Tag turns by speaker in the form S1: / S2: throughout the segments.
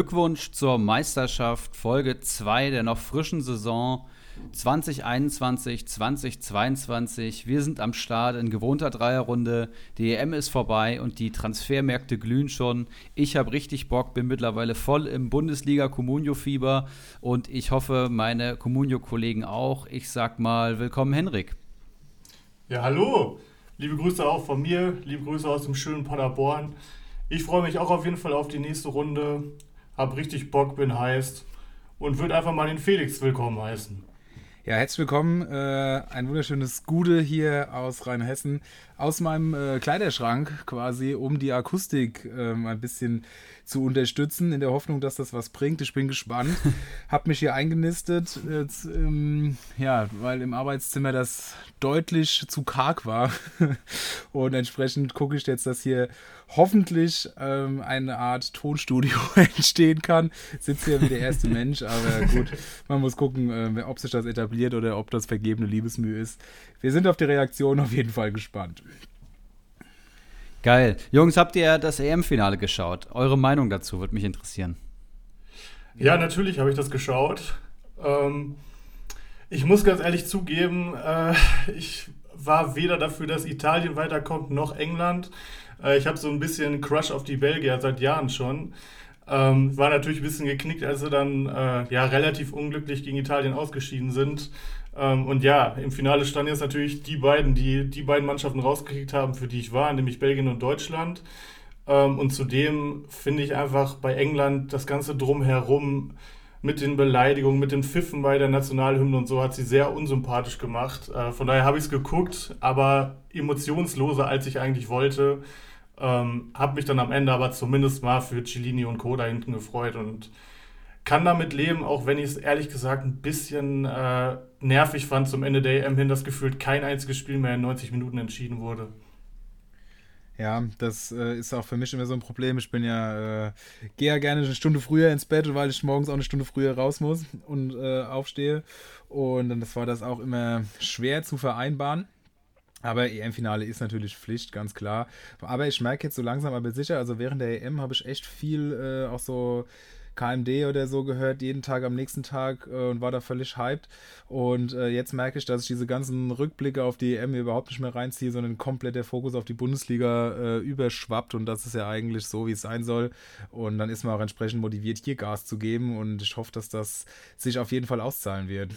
S1: Glückwunsch zur Meisterschaft, Folge 2 der noch frischen Saison 2021, 2022. Wir sind am Start in gewohnter Dreierrunde. Die EM ist vorbei und die Transfermärkte glühen schon. Ich habe richtig Bock, bin mittlerweile voll im Bundesliga Comunio-Fieber und ich hoffe, meine Comunio-Kollegen auch. Ich sag mal, willkommen, Henrik.
S2: Ja, hallo. Liebe Grüße auch von mir, liebe Grüße aus dem schönen Paderborn. Ich freue mich auch auf jeden Fall auf die nächste Runde. Hab richtig Bock, bin heiß und würde einfach mal den Felix willkommen heißen.
S3: Ja, herzlich willkommen. Äh, ein wunderschönes Gude hier aus Rheinhessen, aus meinem äh, Kleiderschrank quasi, um die Akustik äh, ein bisschen zu unterstützen, in der Hoffnung, dass das was bringt. Ich bin gespannt. Hab mich hier eingenistet, jetzt, ähm, ja, weil im Arbeitszimmer das deutlich zu karg war. Und entsprechend gucke ich jetzt, dass hier hoffentlich ähm, eine Art Tonstudio entstehen kann. Sitze hier wie der erste Mensch, aber gut, man muss gucken, äh, ob sich das etabliert oder ob das vergebene Liebesmühe ist. Wir sind auf die Reaktion auf jeden Fall gespannt.
S1: Geil. Jungs, habt ihr das EM-Finale geschaut? Eure Meinung dazu würde mich interessieren.
S2: Ja, natürlich habe ich das geschaut. Ähm, ich muss ganz ehrlich zugeben, äh, ich war weder dafür, dass Italien weiterkommt, noch England. Äh, ich habe so ein bisschen Crush auf die Belgier seit Jahren schon. Ähm, war natürlich ein bisschen geknickt, als sie dann äh, ja, relativ unglücklich gegen Italien ausgeschieden sind. Ähm, und ja, im Finale standen jetzt natürlich die beiden, die die beiden Mannschaften rausgekriegt haben, für die ich war, nämlich Belgien und Deutschland. Ähm, und zudem finde ich einfach bei England das Ganze drumherum mit den Beleidigungen, mit den Pfiffen bei der Nationalhymne und so hat sie sehr unsympathisch gemacht. Äh, von daher habe ich es geguckt, aber emotionsloser, als ich eigentlich wollte. Ähm, habe mich dann am Ende aber zumindest mal für Cellini und Co. da hinten gefreut und kann damit leben, auch wenn ich es ehrlich gesagt ein bisschen äh, nervig fand zum Ende der EM hin, dass gefühlt kein einziges Spiel mehr in 90 Minuten entschieden wurde.
S3: Ja, das äh, ist auch für mich immer so ein Problem. Ich bin ja, äh, gehe ja gerne eine Stunde früher ins Bett, weil ich morgens auch eine Stunde früher raus muss und äh, aufstehe. Und dann das war das auch immer schwer zu vereinbaren. Aber EM-Finale ist natürlich Pflicht, ganz klar. Aber ich merke jetzt so langsam, aber sicher, also während der EM habe ich echt viel äh, auch so KMD oder so gehört, jeden Tag am nächsten Tag äh, und war da völlig hyped. Und äh, jetzt merke ich, dass ich diese ganzen Rückblicke auf die EM überhaupt nicht mehr reinziehe, sondern komplett der Fokus auf die Bundesliga äh, überschwappt. Und das ist ja eigentlich so, wie es sein soll. Und dann ist man auch entsprechend motiviert, hier Gas zu geben. Und ich hoffe, dass das sich auf jeden Fall auszahlen wird.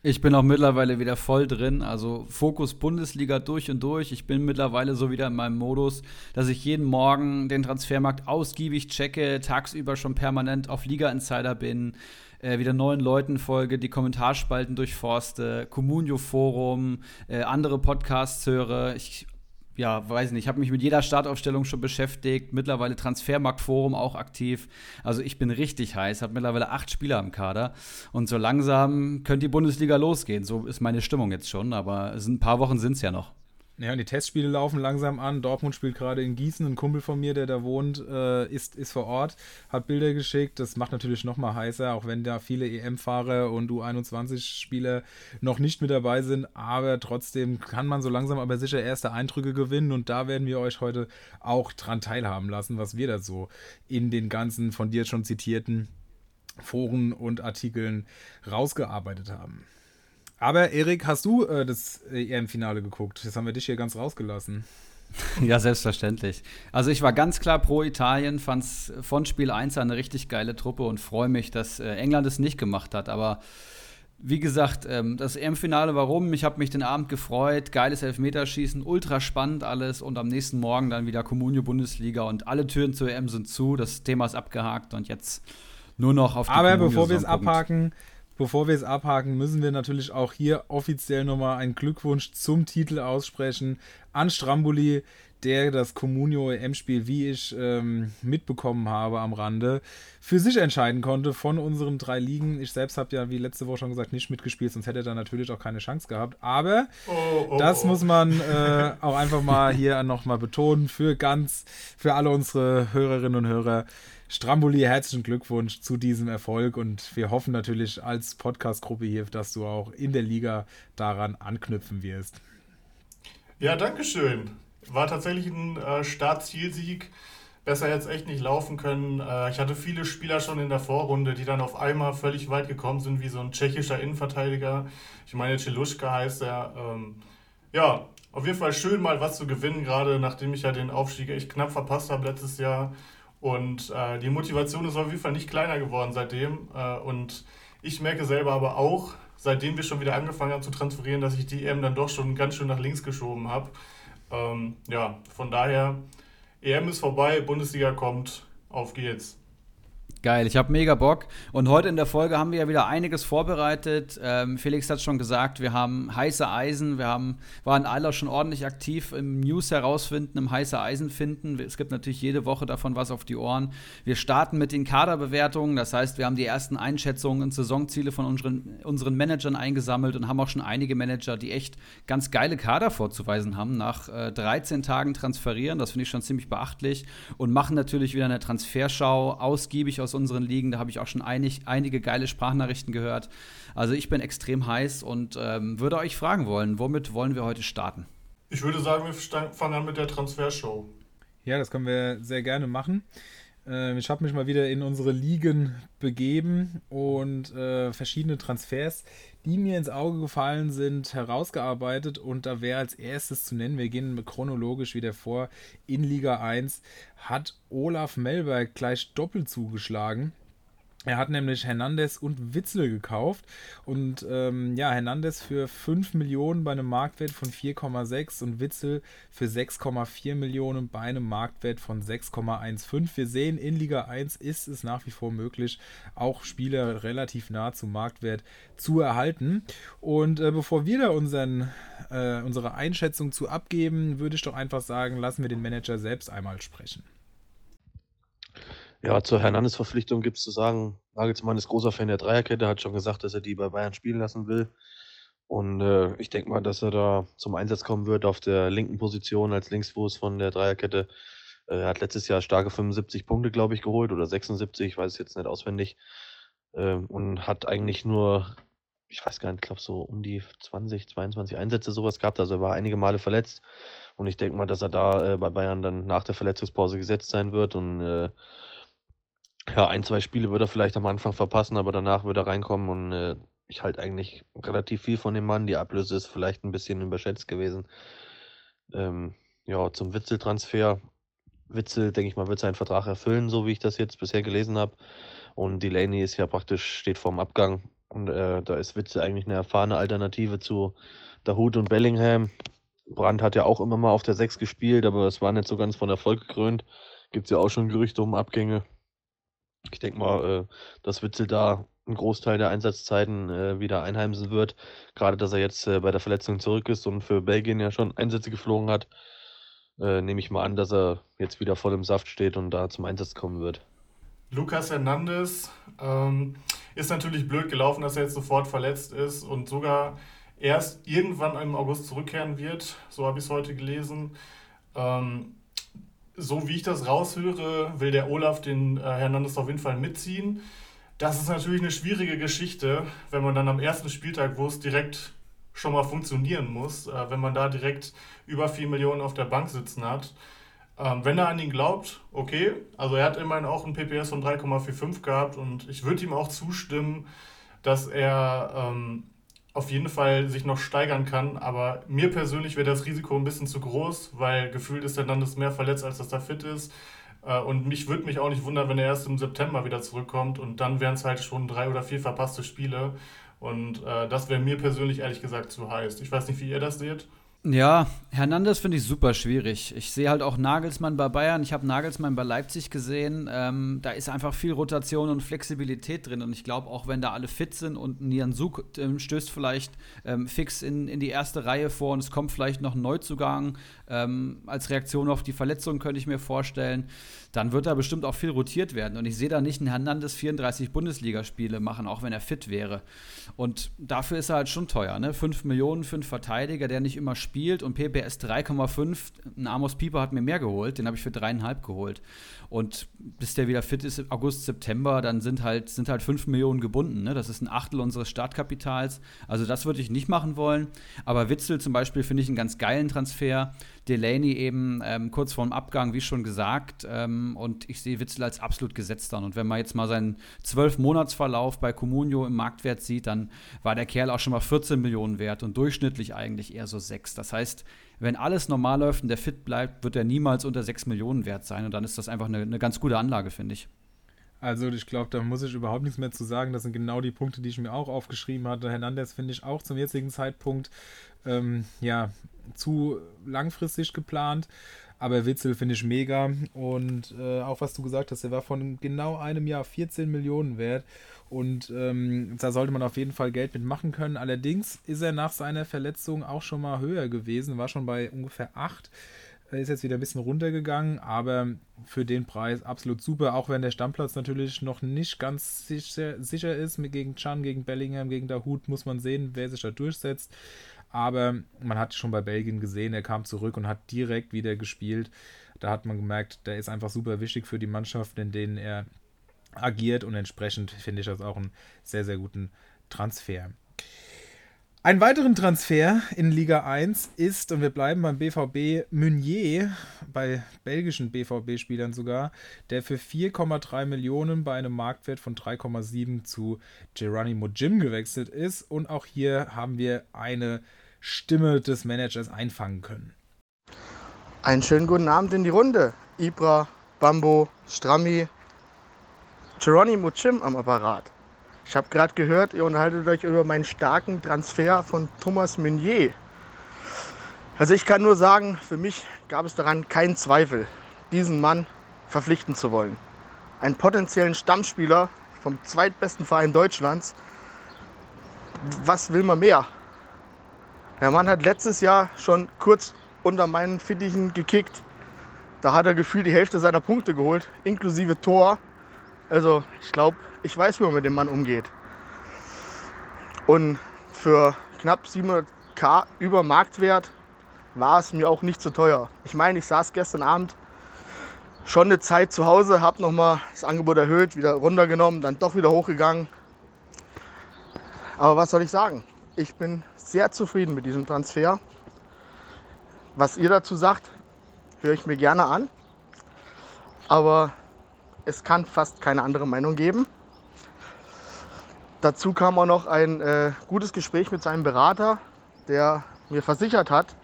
S1: Ich bin auch mittlerweile wieder voll drin. Also Fokus Bundesliga durch und durch. Ich bin mittlerweile so wieder in meinem Modus, dass ich jeden Morgen den Transfermarkt ausgiebig checke, tagsüber schon permanent auf Liga Insider bin, äh, wieder neuen Leuten folge, die Kommentarspalten durchforste, Communio Forum, äh, andere Podcasts höre. Ich ja, weiß nicht, ich habe mich mit jeder Startaufstellung schon beschäftigt, mittlerweile Transfermarktforum auch aktiv. Also ich bin richtig heiß, habe mittlerweile acht Spieler im Kader und so langsam könnte die Bundesliga losgehen. So ist meine Stimmung jetzt schon, aber ein paar Wochen sind es ja noch.
S3: Ja, und die Testspiele laufen langsam an. Dortmund spielt gerade in Gießen. Ein Kumpel von mir, der da wohnt, äh, ist, ist vor Ort, hat Bilder geschickt. Das macht natürlich noch mal heißer, auch wenn da viele EM-Fahrer und U21-Spieler noch nicht mit dabei sind. Aber trotzdem kann man so langsam aber sicher erste Eindrücke gewinnen. Und da werden wir euch heute auch dran teilhaben lassen, was wir da so in den ganzen von dir schon zitierten Foren und Artikeln rausgearbeitet haben. Aber Erik, hast du äh, das EM-Finale geguckt? Das haben wir dich hier ganz rausgelassen.
S1: Ja, selbstverständlich. Also ich war ganz klar pro Italien, fand es von Spiel 1 eine richtig geile Truppe und freue mich, dass äh, England es nicht gemacht hat. Aber wie gesagt, ähm, das EM-Finale, warum? Ich habe mich den Abend gefreut, geiles Elfmeterschießen, ultra spannend alles und am nächsten Morgen dann wieder Kommunio Bundesliga und alle Türen zur EM sind zu, das Thema ist abgehakt und jetzt nur noch auf die
S3: Aber bevor wir es abhaken, bevor wir es abhaken, müssen wir natürlich auch hier offiziell nochmal einen Glückwunsch zum Titel aussprechen an Stramboli, der das Comunio EM-Spiel, wie ich ähm, mitbekommen habe am Rande, für sich entscheiden konnte von unseren drei Ligen. Ich selbst habe ja, wie letzte Woche schon gesagt, nicht mitgespielt, sonst hätte er da natürlich auch keine Chance gehabt. Aber oh, oh, das oh. muss man äh, auch einfach mal hier nochmal betonen für ganz, für alle unsere Hörerinnen und Hörer. Stramboli, herzlichen Glückwunsch zu diesem Erfolg und wir hoffen natürlich als Podcast-Gruppe hier, dass du auch in der Liga daran anknüpfen wirst.
S2: Ja, danke schön. War tatsächlich ein äh, Startzielsieg. besser jetzt echt nicht laufen können. Äh, ich hatte viele Spieler schon in der Vorrunde, die dann auf einmal völlig weit gekommen sind, wie so ein tschechischer Innenverteidiger. Ich meine, Celuschka heißt er. Ähm, ja, auf jeden Fall schön mal was zu gewinnen, gerade nachdem ich ja den Aufstieg echt knapp verpasst habe letztes Jahr. Und äh, die Motivation ist auf jeden Fall nicht kleiner geworden seitdem. Äh, und ich merke selber aber auch, seitdem wir schon wieder angefangen haben zu transferieren, dass ich die EM dann doch schon ganz schön nach links geschoben habe. Ähm, ja, von daher, EM ist vorbei, Bundesliga kommt, auf geht's.
S1: Geil, ich habe mega Bock. Und heute in der Folge haben wir ja wieder einiges vorbereitet. Ähm, Felix hat schon gesagt, wir haben heiße Eisen. Wir haben, waren alle schon ordentlich aktiv im News herausfinden, im heiße Eisen finden. Es gibt natürlich jede Woche davon was auf die Ohren. Wir starten mit den Kaderbewertungen. Das heißt, wir haben die ersten Einschätzungen und Saisonziele von unseren, unseren Managern eingesammelt und haben auch schon einige Manager, die echt ganz geile Kader vorzuweisen haben, nach äh, 13 Tagen transferieren. Das finde ich schon ziemlich beachtlich. Und machen natürlich wieder eine Transferschau ausgiebig aus aus unseren Ligen. Da habe ich auch schon einig, einige geile Sprachnachrichten gehört. Also ich bin extrem heiß und ähm, würde euch fragen wollen, womit wollen wir heute starten?
S2: Ich würde sagen, wir fangen an mit der Transfershow.
S3: Ja, das können wir sehr gerne machen. Ähm, ich habe mich mal wieder in unsere Ligen begeben und äh, verschiedene Transfers, die mir ins Auge gefallen sind, herausgearbeitet. Und da wäre als erstes zu nennen, wir gehen chronologisch wieder vor, in Liga 1 hat Olaf Melberg gleich doppelt zugeschlagen. Er hat nämlich Hernandez und Witzel gekauft und ähm, ja, Hernandez für 5 Millionen bei einem Marktwert von 4,6 und Witzel für 6,4 Millionen bei einem Marktwert von 6,15. Wir sehen, in Liga 1 ist es nach wie vor möglich, auch Spieler relativ nah zum Marktwert zu erhalten. Und äh, bevor wir da unseren, äh, unsere Einschätzung zu abgeben, würde ich doch einfach sagen, lassen wir den Manager selbst einmal sprechen.
S4: Ja, zur Hernandez-Verpflichtung gibt es zu sagen, Nagelsmann ist großer Fan der Dreierkette, hat schon gesagt, dass er die bei Bayern spielen lassen will. Und äh, ich denke mal, dass er da zum Einsatz kommen wird auf der linken Position als Linksfuß von der Dreierkette. Er hat letztes Jahr starke 75 Punkte, glaube ich, geholt oder 76, ich weiß es jetzt nicht auswendig. Äh, und hat eigentlich nur, ich weiß gar nicht, ich glaube so um die 20, 22 Einsätze sowas gehabt. Also er war einige Male verletzt. Und ich denke mal, dass er da äh, bei Bayern dann nach der Verletzungspause gesetzt sein wird und äh, ja, ein, zwei Spiele wird er vielleicht am Anfang verpassen, aber danach wird er reinkommen und äh, ich halte eigentlich relativ viel von dem Mann. Die Ablöse ist vielleicht ein bisschen überschätzt gewesen. Ähm, ja, zum Witzel-Transfer. Witzel, denke ich mal, wird seinen Vertrag erfüllen, so wie ich das jetzt bisher gelesen habe. Und Delaney ist ja praktisch, steht vorm Abgang. Und äh, da ist Witzel eigentlich eine erfahrene Alternative zu Dahut und Bellingham. Brandt hat ja auch immer mal auf der 6 gespielt, aber es war nicht so ganz von Erfolg gekrönt. Gibt es ja auch schon Gerüchte um Abgänge. Ich denke mal, äh, dass Witzel da einen Großteil der Einsatzzeiten äh, wieder einheimsen wird. Gerade, dass er jetzt äh, bei der Verletzung zurück ist und für Belgien ja schon Einsätze geflogen hat, äh, nehme ich mal an, dass er jetzt wieder voll im Saft steht und da zum Einsatz kommen wird.
S2: Lukas Hernandez ähm, ist natürlich blöd gelaufen, dass er jetzt sofort verletzt ist und sogar erst irgendwann im August zurückkehren wird. So habe ich es heute gelesen. Ähm, so wie ich das raushöre, will der Olaf den äh, Hernandez auf jeden Fall mitziehen. Das ist natürlich eine schwierige Geschichte, wenn man dann am ersten Spieltag, wo es direkt schon mal funktionieren muss, äh, wenn man da direkt über 4 Millionen auf der Bank sitzen hat. Ähm, wenn er an ihn glaubt, okay. Also er hat immerhin auch ein PPS von 3,45 gehabt und ich würde ihm auch zustimmen, dass er ähm, auf jeden Fall sich noch steigern kann. Aber mir persönlich wäre das Risiko ein bisschen zu groß, weil gefühlt ist er das mehr verletzt, als dass er fit ist. Äh, und mich würde mich auch nicht wundern, wenn er erst im September wieder zurückkommt und dann wären es halt schon drei oder vier verpasste Spiele. Und äh, das wäre mir persönlich ehrlich gesagt zu heiß. Ich weiß nicht, wie ihr das seht.
S1: Ja, Hernandez finde ich super schwierig. Ich sehe halt auch Nagelsmann bei Bayern. Ich habe Nagelsmann bei Leipzig gesehen. Ähm, da ist einfach viel Rotation und Flexibilität drin. Und ich glaube, auch wenn da alle fit sind und Nian Suk ähm, stößt vielleicht ähm, fix in, in die erste Reihe vor und es kommt vielleicht noch ein Neuzugang ähm, als Reaktion auf die Verletzung, könnte ich mir vorstellen dann wird da bestimmt auch viel rotiert werden. Und ich sehe da nicht einen Hernandez 34 Bundesligaspiele machen, auch wenn er fit wäre. Und dafür ist er halt schon teuer. Ne? 5 Millionen für einen Verteidiger, der nicht immer spielt und PPS 3,5. Ein Amos Pieper hat mir mehr geholt, den habe ich für dreieinhalb geholt. Und bis der wieder fit ist, August, September, dann sind halt, sind halt 5 Millionen gebunden. Ne? Das ist ein Achtel unseres Startkapitals. Also das würde ich nicht machen wollen. Aber Witzel zum Beispiel finde ich einen ganz geilen Transfer Delaney eben ähm, kurz vorm Abgang, wie schon gesagt. Ähm, und ich sehe Witzel als absolut gesetzt an. Und wenn man jetzt mal seinen Zwölf-Monats-Verlauf bei Comunio im Marktwert sieht, dann war der Kerl auch schon mal 14 Millionen wert und durchschnittlich eigentlich eher so 6. Das heißt, wenn alles normal läuft und der fit bleibt, wird er niemals unter 6 Millionen wert sein. Und dann ist das einfach eine, eine ganz gute Anlage, finde ich.
S3: Also ich glaube, da muss ich überhaupt nichts mehr zu sagen. Das sind genau die Punkte, die ich mir auch aufgeschrieben hatte. Hernandez finde ich auch zum jetzigen Zeitpunkt ähm, ja zu langfristig geplant. Aber Witzel finde ich mega. Und äh, auch was du gesagt hast, er war von genau einem Jahr 14 Millionen wert. Und ähm, da sollte man auf jeden Fall Geld mitmachen können. Allerdings ist er nach seiner Verletzung auch schon mal höher gewesen, war schon bei ungefähr 8. Er ist jetzt wieder ein bisschen runtergegangen, aber für den Preis absolut super, auch wenn der Stammplatz natürlich noch nicht ganz sicher, sicher ist. Gegen Chan, gegen Bellingham, gegen Dahut muss man sehen, wer sich da durchsetzt. Aber man hat schon bei Belgien gesehen, er kam zurück und hat direkt wieder gespielt. Da hat man gemerkt, der ist einfach super wichtig für die Mannschaften, in denen er agiert und entsprechend finde ich das auch einen sehr, sehr guten Transfer. Einen weiteren Transfer in Liga 1 ist, und wir bleiben beim BVB, Meunier, bei belgischen BVB-Spielern sogar, der für 4,3 Millionen bei einem Marktwert von 3,7 zu Geronimo Jim gewechselt ist. Und auch hier haben wir eine Stimme des Managers einfangen können.
S5: Einen schönen guten Abend in die Runde. Ibra, Bambo, Strammi, Geronimo Jim am Apparat. Ich habe gerade gehört, ihr unterhaltet euch über meinen starken Transfer von Thomas Meunier. Also ich kann nur sagen, für mich gab es daran keinen Zweifel, diesen Mann verpflichten zu wollen. Einen potenziellen Stammspieler vom zweitbesten Verein Deutschlands. Was will man mehr? Der Mann hat letztes Jahr schon kurz unter meinen Fittichen gekickt. Da hat er gefühlt die Hälfte seiner Punkte geholt, inklusive Tor. Also ich glaube, ich weiß, wie man mit dem Mann umgeht. Und für knapp 700k über Marktwert war es mir auch nicht zu teuer. Ich meine, ich saß gestern Abend schon eine Zeit zu Hause, habe nochmal das Angebot erhöht, wieder runtergenommen, dann doch wieder hochgegangen. Aber was soll ich sagen? Ich bin sehr zufrieden mit diesem Transfer. Was ihr dazu sagt, höre ich mir gerne an. Aber es kann fast keine andere Meinung geben. Dazu kam auch noch ein äh, gutes Gespräch mit seinem Berater, der mir versichert hat,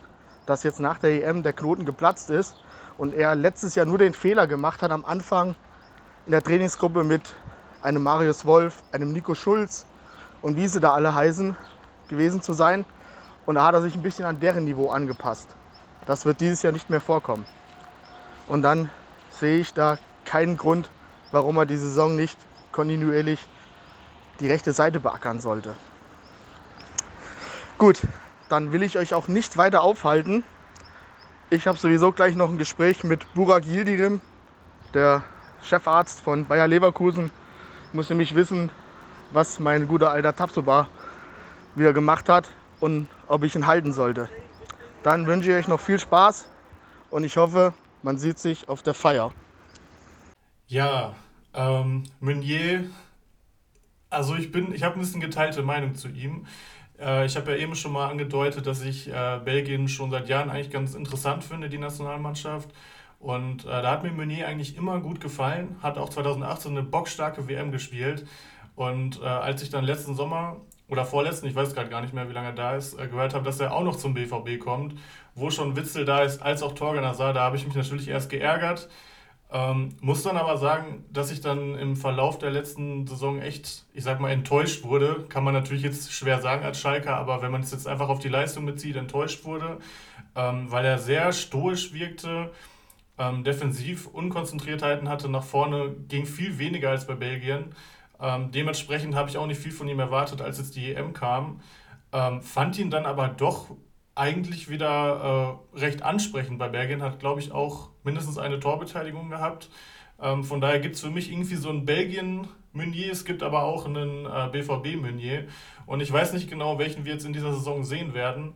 S5: dass jetzt nach der EM der Knoten geplatzt ist und er letztes Jahr nur den Fehler gemacht hat, am Anfang in der Trainingsgruppe mit einem Marius Wolf, einem Nico Schulz und wie sie da alle heißen, gewesen zu sein. Und da hat er sich ein bisschen an deren Niveau angepasst. Das wird dieses Jahr nicht mehr vorkommen. Und dann sehe ich da keinen Grund, warum er die Saison nicht kontinuierlich die rechte Seite beackern sollte. Gut, dann will ich euch auch nicht weiter aufhalten. Ich habe sowieso gleich noch ein Gespräch mit Burak Yildirim, der Chefarzt von Bayer Leverkusen. Muss nämlich wissen, was mein guter alter Tapsoba wieder gemacht hat und ob ich ihn halten sollte. Dann wünsche ich euch noch viel Spaß und ich hoffe, man sieht sich auf der Feier.
S2: Ja, ähm, Meunier, also ich bin, ich habe ein bisschen geteilte Meinung zu ihm. Äh, ich habe ja eben schon mal angedeutet, dass ich äh, Belgien schon seit Jahren eigentlich ganz interessant finde, die Nationalmannschaft. Und äh, da hat mir Meunier eigentlich immer gut gefallen, hat auch 2018 eine bockstarke WM gespielt. Und äh, als ich dann letzten Sommer oder vorletzten, ich weiß gerade gar nicht mehr, wie lange er da ist, äh, gehört habe, dass er auch noch zum BVB kommt, wo schon Witzel da ist, als auch Torgen sah, da habe ich mich natürlich erst geärgert. Ähm, muss dann aber sagen, dass ich dann im Verlauf der letzten Saison echt, ich sag mal, enttäuscht wurde. Kann man natürlich jetzt schwer sagen als Schalker, aber wenn man es jetzt einfach auf die Leistung bezieht, enttäuscht wurde, ähm, weil er sehr stoisch wirkte, ähm, defensiv Unkonzentriertheiten hatte, nach vorne ging viel weniger als bei Belgien. Ähm, dementsprechend habe ich auch nicht viel von ihm erwartet, als jetzt die EM kam. Ähm, fand ihn dann aber doch eigentlich wieder äh, recht ansprechend. Bei Belgien hat, glaube ich, auch mindestens eine Torbeteiligung gehabt. Ähm, von daher gibt es für mich irgendwie so ein Belgien-Meunier, es gibt aber auch einen äh, BVB-Meunier. Und ich weiß nicht genau, welchen wir jetzt in dieser Saison sehen werden.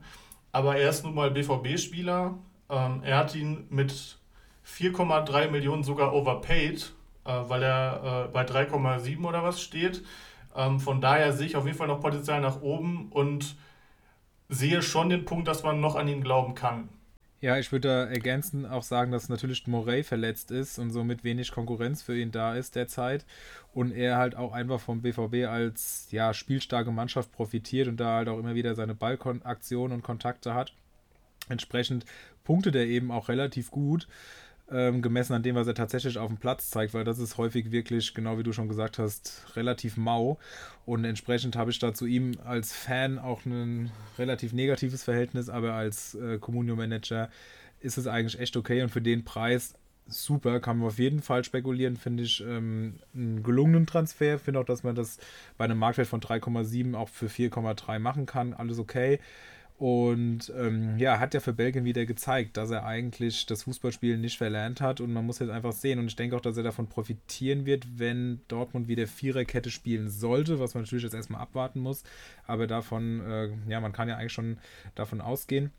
S2: Aber er ist nun mal BVB-Spieler. Ähm, er hat ihn mit 4,3 Millionen sogar overpaid, weil er äh, bei 3,7 oder was steht. Ähm, von daher sehe ich auf jeden Fall noch Potenzial nach oben und sehe schon den Punkt, dass man noch an ihn glauben kann.
S3: Ja, ich würde ergänzend auch sagen, dass natürlich Morey verletzt ist und somit wenig Konkurrenz für ihn da ist derzeit. Und er halt auch einfach vom BVB als ja, spielstarke Mannschaft profitiert und da halt auch immer wieder seine Ballaktionen und Kontakte hat. Entsprechend punktet er eben auch relativ gut ähm, gemessen an dem, was er tatsächlich auf dem Platz zeigt, weil das ist häufig wirklich, genau wie du schon gesagt hast, relativ mau. Und entsprechend habe ich da zu ihm als Fan auch ein relativ negatives Verhältnis, aber als äh, Communio-Manager ist es eigentlich echt okay und für den Preis super, kann man auf jeden Fall spekulieren, finde ich ähm, einen gelungenen Transfer. Finde auch, dass man das bei einem Marktwert von 3,7 auch für 4,3 machen kann. Alles okay. Und ähm, ja, hat ja für Belgien wieder gezeigt, dass er eigentlich das Fußballspielen nicht verlernt hat und man muss jetzt einfach sehen. Und ich denke auch, dass er davon profitieren wird, wenn Dortmund wieder Viererkette spielen sollte, was man natürlich jetzt erstmal abwarten muss. Aber davon, äh, ja, man kann ja eigentlich schon davon ausgehen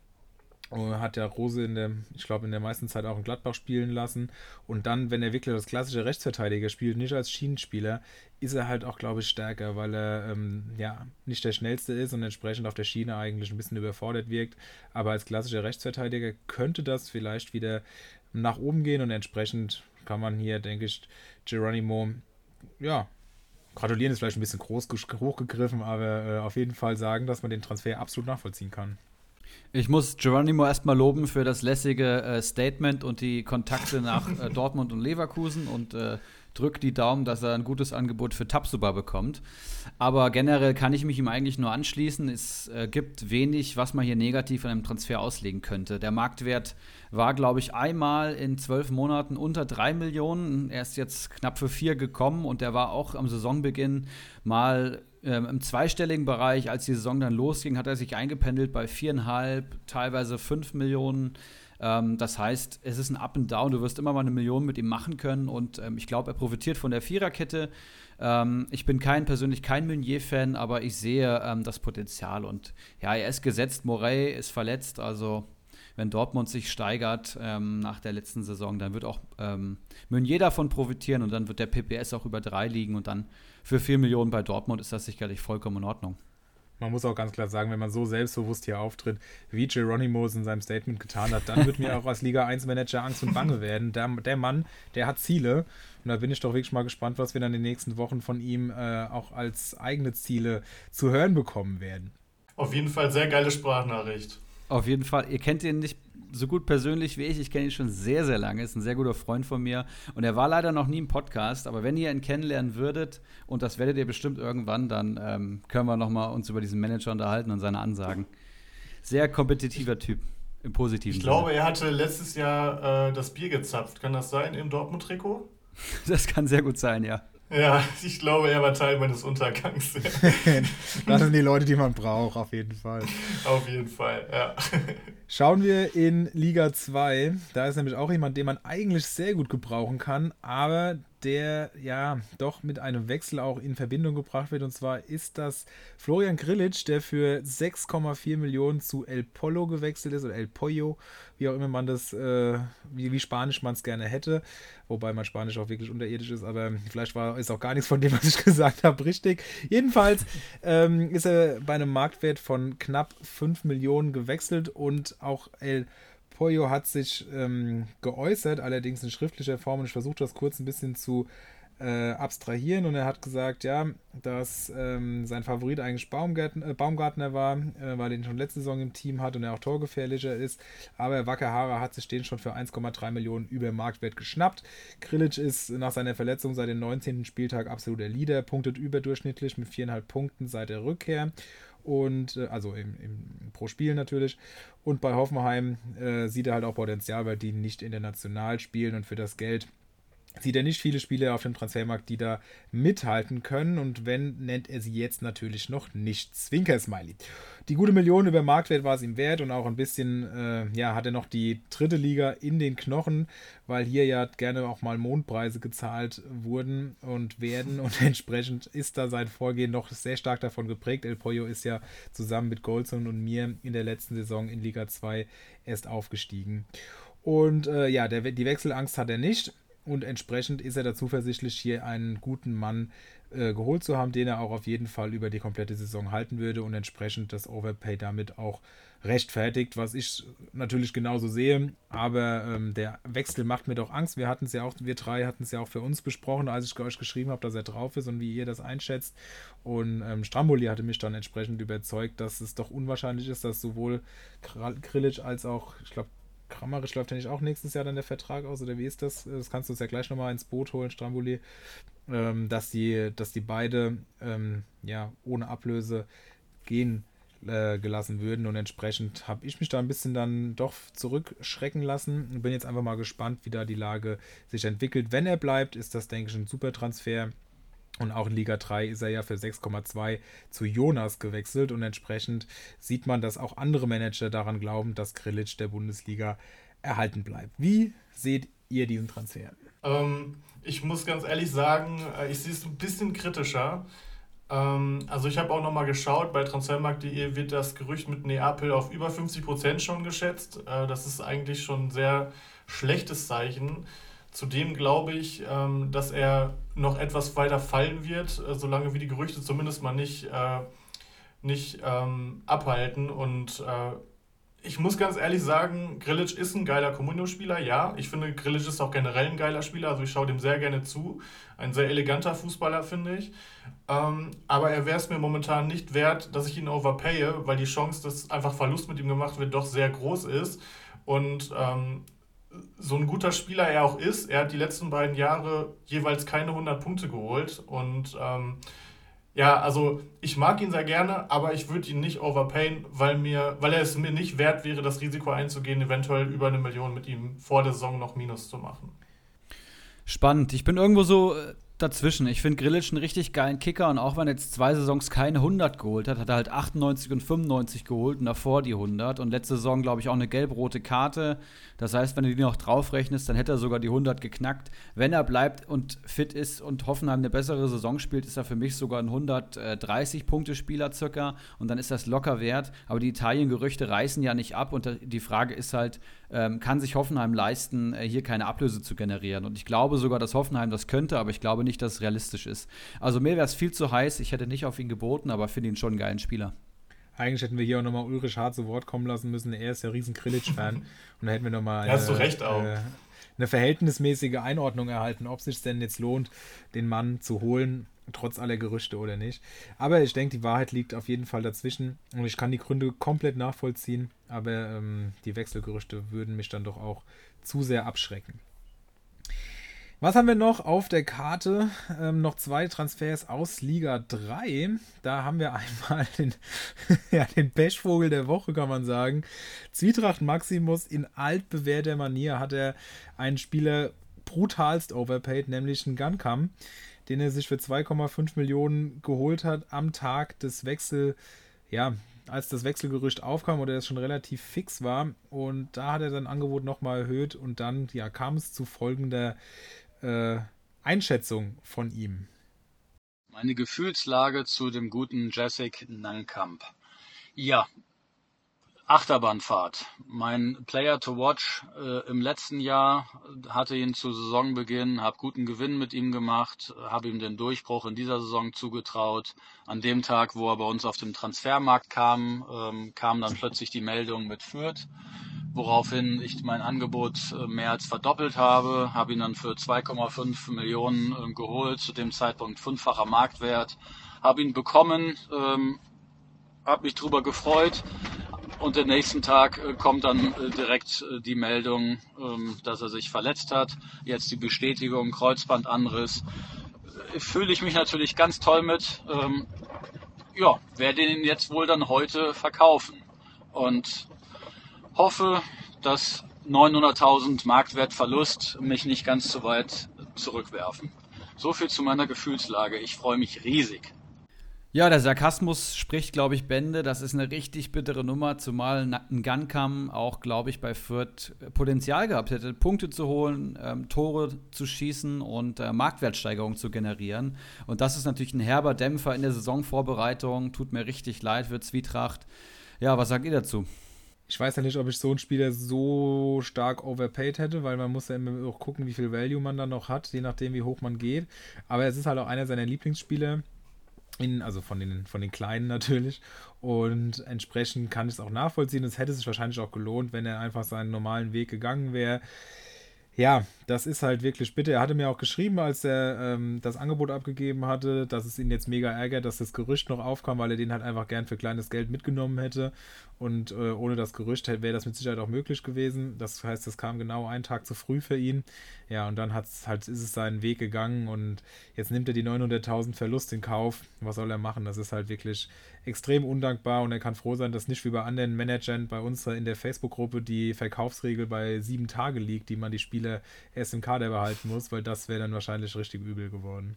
S3: hat ja Rose in der, ich glaube, in der meisten Zeit auch in Gladbach spielen lassen. Und dann, wenn er wirklich das klassische Rechtsverteidiger spielt, nicht als Schienenspieler, ist er halt auch, glaube ich, stärker, weil er ähm, ja nicht der schnellste ist und entsprechend auf der Schiene eigentlich ein bisschen überfordert wirkt. Aber als klassischer Rechtsverteidiger könnte das vielleicht wieder nach oben gehen und entsprechend kann man hier, denke ich, Geronimo, ja, gratulieren ist vielleicht ein bisschen groß hochgegriffen, aber äh, auf jeden Fall sagen, dass man den Transfer absolut nachvollziehen kann.
S1: Ich muss Geronimo erstmal loben für das lässige äh, Statement und die Kontakte nach äh, Dortmund und Leverkusen und äh, drückt die Daumen, dass er ein gutes Angebot für Tapsuba bekommt. Aber generell kann ich mich ihm eigentlich nur anschließen. Es äh, gibt wenig, was man hier negativ an einem Transfer auslegen könnte. Der Marktwert war, glaube ich, einmal in zwölf Monaten unter drei Millionen. Er ist jetzt knapp für vier gekommen und der war auch am Saisonbeginn mal ähm, im zweistelligen Bereich. Als die Saison dann losging, hat er sich eingependelt bei viereinhalb, teilweise fünf Millionen. Ähm, das heißt, es ist ein Up and Down. Du wirst immer mal eine Million mit ihm machen können und ähm, ich glaube, er profitiert von der Viererkette. Ähm, ich bin kein persönlich kein Meunier-Fan, aber ich sehe ähm, das Potenzial und ja, er ist gesetzt. Morey ist verletzt, also wenn Dortmund sich steigert ähm, nach der letzten Saison, dann wird auch ähm, Meunier davon profitieren und dann wird der PPS auch über drei liegen und dann für vier Millionen bei Dortmund ist das sicherlich vollkommen in Ordnung
S3: man muss auch ganz klar sagen, wenn man so selbstbewusst hier auftritt, wie Geronimo es in seinem Statement getan hat, dann wird mir auch als Liga 1 Manager Angst und Bange werden. Der, der, Mann, der hat Ziele. Und da bin ich doch wirklich mal gespannt, was wir dann in den nächsten Wochen von ihm äh, auch als eigene Ziele zu hören bekommen werden.
S2: Auf jeden Fall sehr geile Sprachnachricht.
S1: Auf jeden Fall. Ihr kennt ihn nicht so gut persönlich wie ich. Ich kenne ihn schon sehr, sehr lange. Ist ein sehr guter Freund von mir. Und er war leider noch nie im Podcast. Aber wenn ihr ihn kennenlernen würdet, und das werdet ihr bestimmt irgendwann, dann ähm, können wir noch mal uns über diesen Manager unterhalten und seine Ansagen. Sehr kompetitiver Typ. Im positiven
S2: Ich glaube, er hatte letztes Jahr äh, das Bier gezapft. Kann das sein im Dortmund-Trikot?
S1: Das kann sehr gut sein, ja.
S2: Ja, ich glaube, er war Teil meines Untergangs.
S3: das sind die Leute, die man braucht, auf jeden Fall.
S2: Auf jeden Fall, ja.
S3: Schauen wir in Liga 2. Da ist nämlich auch jemand, den man eigentlich sehr gut gebrauchen kann, aber der ja doch mit einem Wechsel auch in Verbindung gebracht wird. Und zwar ist das Florian Grillitsch, der für 6,4 Millionen zu El Polo gewechselt ist oder El Pollo, wie auch immer man das, äh, wie, wie Spanisch man es gerne hätte. Wobei mein Spanisch auch wirklich unterirdisch ist, aber vielleicht war, ist auch gar nichts von dem, was ich gesagt habe, richtig. Jedenfalls ähm, ist er bei einem Marktwert von knapp 5 Millionen gewechselt und auch El Pollo hat sich ähm, geäußert, allerdings in schriftlicher Form und ich versuche das kurz ein bisschen zu äh, abstrahieren und er hat gesagt, ja, dass ähm, sein Favorit eigentlich Baumgarten, äh, Baumgartner war, äh, weil er ihn schon letzte Saison im Team hat und er auch torgefährlicher ist, aber Wakahara hat sich den schon für 1,3 Millionen über Marktwert geschnappt. Krilic ist nach seiner Verletzung seit dem 19. Spieltag absoluter Leader, punktet überdurchschnittlich mit 4,5 Punkten seit der Rückkehr und äh, also im, im, pro Spiel natürlich. Und bei Hoffenheim äh, sieht er halt auch Potenzial, weil die nicht international spielen und für das Geld sieht er nicht viele Spieler auf dem Transfermarkt, die da mithalten können. Und wenn, nennt er sie jetzt natürlich noch nicht. Zwinker-Smiley. Die gute Million über Marktwert war es ihm wert und auch ein bisschen, äh, ja, hat er noch die dritte Liga in den Knochen, weil hier ja gerne auch mal Mondpreise gezahlt wurden und werden. Und entsprechend ist da sein Vorgehen noch sehr stark davon geprägt. El Pollo ist ja zusammen mit Goldson und mir in der letzten Saison in Liga 2 erst aufgestiegen. Und äh, ja, der, die Wechselangst hat er nicht und entsprechend ist er da zuversichtlich, hier einen guten Mann äh, geholt zu haben, den er auch auf jeden Fall über die komplette Saison halten würde und entsprechend das Overpay damit auch rechtfertigt, was ich natürlich genauso sehe. Aber ähm, der Wechsel macht mir doch Angst. Wir hatten es ja auch, wir drei hatten es ja auch für uns besprochen, als ich euch geschrieben habe, dass er drauf ist und wie ihr das einschätzt. Und ähm, Stramboli hatte mich dann entsprechend überzeugt, dass es doch unwahrscheinlich ist, dass sowohl Krilic als auch, ich glaube, Kramaric läuft ja nicht auch nächstes Jahr dann der Vertrag aus, oder wie ist das? Das kannst du uns ja gleich nochmal ins Boot holen, Stramboli, ähm, dass, die, dass die beide ähm, ja, ohne Ablöse gehen äh, gelassen würden und entsprechend habe ich mich da ein bisschen dann doch zurückschrecken lassen und bin jetzt einfach mal gespannt, wie da die Lage sich entwickelt. Wenn er bleibt, ist das, denke ich, ein super Transfer. Und auch in Liga 3 ist er ja für 6,2 zu Jonas gewechselt und entsprechend sieht man, dass auch andere Manager daran glauben, dass Grilic der Bundesliga erhalten bleibt. Wie seht ihr diesen Transfer?
S2: Ähm, ich muss ganz ehrlich sagen, äh, ich sehe es ein bisschen kritischer. Ähm, also ich habe auch nochmal geschaut, bei transfermarkt.de wird das Gerücht mit Neapel auf über 50% schon geschätzt. Äh, das ist eigentlich schon ein sehr schlechtes Zeichen. Zudem glaube ich, ähm, dass er noch etwas weiter fallen wird, äh, solange wir die Gerüchte zumindest mal nicht, äh, nicht ähm, abhalten. Und äh, ich muss ganz ehrlich sagen, Grillic ist ein geiler Communio-Spieler, ja. Ich finde, Grillic ist auch generell ein geiler Spieler, also ich schaue dem sehr gerne zu. Ein sehr eleganter Fußballer, finde ich. Ähm, aber er wäre es mir momentan nicht wert, dass ich ihn overpaye, weil die Chance, dass einfach Verlust mit ihm gemacht wird, doch sehr groß ist. Und ähm, so ein guter Spieler er auch ist, er hat die letzten beiden Jahre jeweils keine 100 Punkte geholt. Und ähm, ja, also ich mag ihn sehr gerne, aber ich würde ihn nicht overpayen, weil, mir, weil er es mir nicht wert wäre, das Risiko einzugehen, eventuell über eine Million mit ihm vor der Saison noch Minus zu machen.
S1: Spannend. Ich bin irgendwo so äh, dazwischen. Ich finde Grillic einen richtig geilen Kicker und auch wenn er jetzt zwei Saisons keine 100 geholt hat, hat er halt 98 und 95 geholt und davor die 100 und letzte Saison glaube ich auch eine gelb-rote Karte. Das heißt, wenn du die noch draufrechnest, dann hätte er sogar die 100 geknackt. Wenn er bleibt und fit ist und Hoffenheim eine bessere Saison spielt, ist er für mich sogar ein 130 Punkte Spieler circa und dann ist das locker wert, aber die Italien-Gerüchte reißen ja nicht ab und die Frage ist halt, ähm, kann sich Hoffenheim leisten, äh, hier keine Ablöse zu generieren und ich glaube sogar, dass Hoffenheim das könnte, aber ich glaube nicht dass es realistisch ist. Also mir wäre es viel zu heiß. Ich hätte nicht auf ihn geboten, aber finde ihn schon einen geilen Spieler.
S3: Eigentlich hätten wir hier auch nochmal Ulrich Hart zu Wort kommen lassen müssen. Er ist ja riesen Krilic-Fan. Und dann hätten wir nochmal
S2: eine, ja, recht auch. Äh,
S3: eine verhältnismäßige Einordnung erhalten, ob es sich denn jetzt lohnt, den Mann zu holen, trotz aller Gerüchte oder nicht. Aber ich denke, die Wahrheit liegt auf jeden Fall dazwischen. Und ich kann die Gründe komplett nachvollziehen. Aber ähm, die Wechselgerüchte würden mich dann doch auch zu sehr abschrecken. Was haben wir noch auf der Karte? Ähm, noch zwei Transfers aus Liga 3. Da haben wir einmal den, ja, den Pechvogel der Woche, kann man sagen. Zwietracht Maximus in altbewährter Manier hat er einen Spieler brutalst overpaid, nämlich einen Guncam, den er sich für 2,5 Millionen geholt hat am Tag des Wechsel, ja, als das Wechselgerücht aufkam oder es schon relativ fix war. Und da hat er sein Angebot nochmal erhöht und dann ja, kam es zu folgender äh, Einschätzung von ihm?
S6: Meine Gefühlslage zu dem guten Jessic Nankamp. Ja, Achterbahnfahrt. Mein Player to Watch äh, im letzten Jahr hatte ihn zu Saisonbeginn, habe guten Gewinn mit ihm gemacht, habe ihm den Durchbruch in dieser Saison zugetraut. An dem Tag, wo er bei uns auf dem Transfermarkt kam, ähm, kam dann plötzlich die Meldung mit Fürth woraufhin ich mein Angebot äh, mehr als verdoppelt habe, habe ihn dann für 2,5 Millionen äh, geholt, zu dem Zeitpunkt fünffacher Marktwert, habe ihn bekommen, ähm, habe mich drüber gefreut und den nächsten Tag äh, kommt dann äh, direkt äh, die Meldung, ähm, dass er sich verletzt hat. Jetzt die Bestätigung, Kreuzbandanriss. Fühle ich mich natürlich ganz toll mit. Ähm, ja, werde ihn jetzt wohl dann heute verkaufen. Und hoffe, dass 900.000 Marktwertverlust mich nicht ganz so weit zurückwerfen. So viel zu meiner Gefühlslage. Ich freue mich riesig.
S1: Ja, der Sarkasmus spricht, glaube ich, Bände. Das ist eine richtig bittere Nummer, zumal ein Guncam auch, glaube ich, bei Fürth Potenzial gehabt hätte, Punkte zu holen, ähm, Tore zu schießen und äh, Marktwertsteigerung zu generieren. Und das ist natürlich ein herber Dämpfer in der Saisonvorbereitung. Tut mir richtig leid für Zwietracht. Ja, was sagt ihr dazu?
S3: Ich weiß ja nicht, ob ich so einen Spieler so stark overpaid hätte, weil man muss ja immer auch gucken, wie viel Value man dann noch hat, je nachdem, wie hoch man geht. Aber es ist halt auch einer seiner Lieblingsspieler. In, also von den, von den Kleinen natürlich. Und entsprechend kann ich es auch nachvollziehen. Es hätte sich wahrscheinlich auch gelohnt, wenn er einfach seinen normalen Weg gegangen wäre. Ja, das ist halt wirklich bitte. Er hatte mir auch geschrieben, als er ähm, das Angebot abgegeben hatte, dass es ihn jetzt mega ärgert, dass das Gerücht noch aufkam, weil er den halt einfach gern für kleines Geld mitgenommen hätte. Und äh, ohne das Gerücht wäre das mit Sicherheit auch möglich gewesen. Das heißt, es kam genau einen Tag zu früh für ihn. Ja, und dann hat's halt, ist es seinen Weg gegangen und jetzt nimmt er die 900.000 Verlust in Kauf. Was soll er machen? Das ist halt wirklich extrem undankbar und er kann froh sein, dass nicht wie bei anderen Managern bei uns in der Facebook-Gruppe die Verkaufsregel bei sieben Tage liegt, die man die Spieler erst im Kader behalten muss, weil das wäre dann wahrscheinlich richtig übel geworden.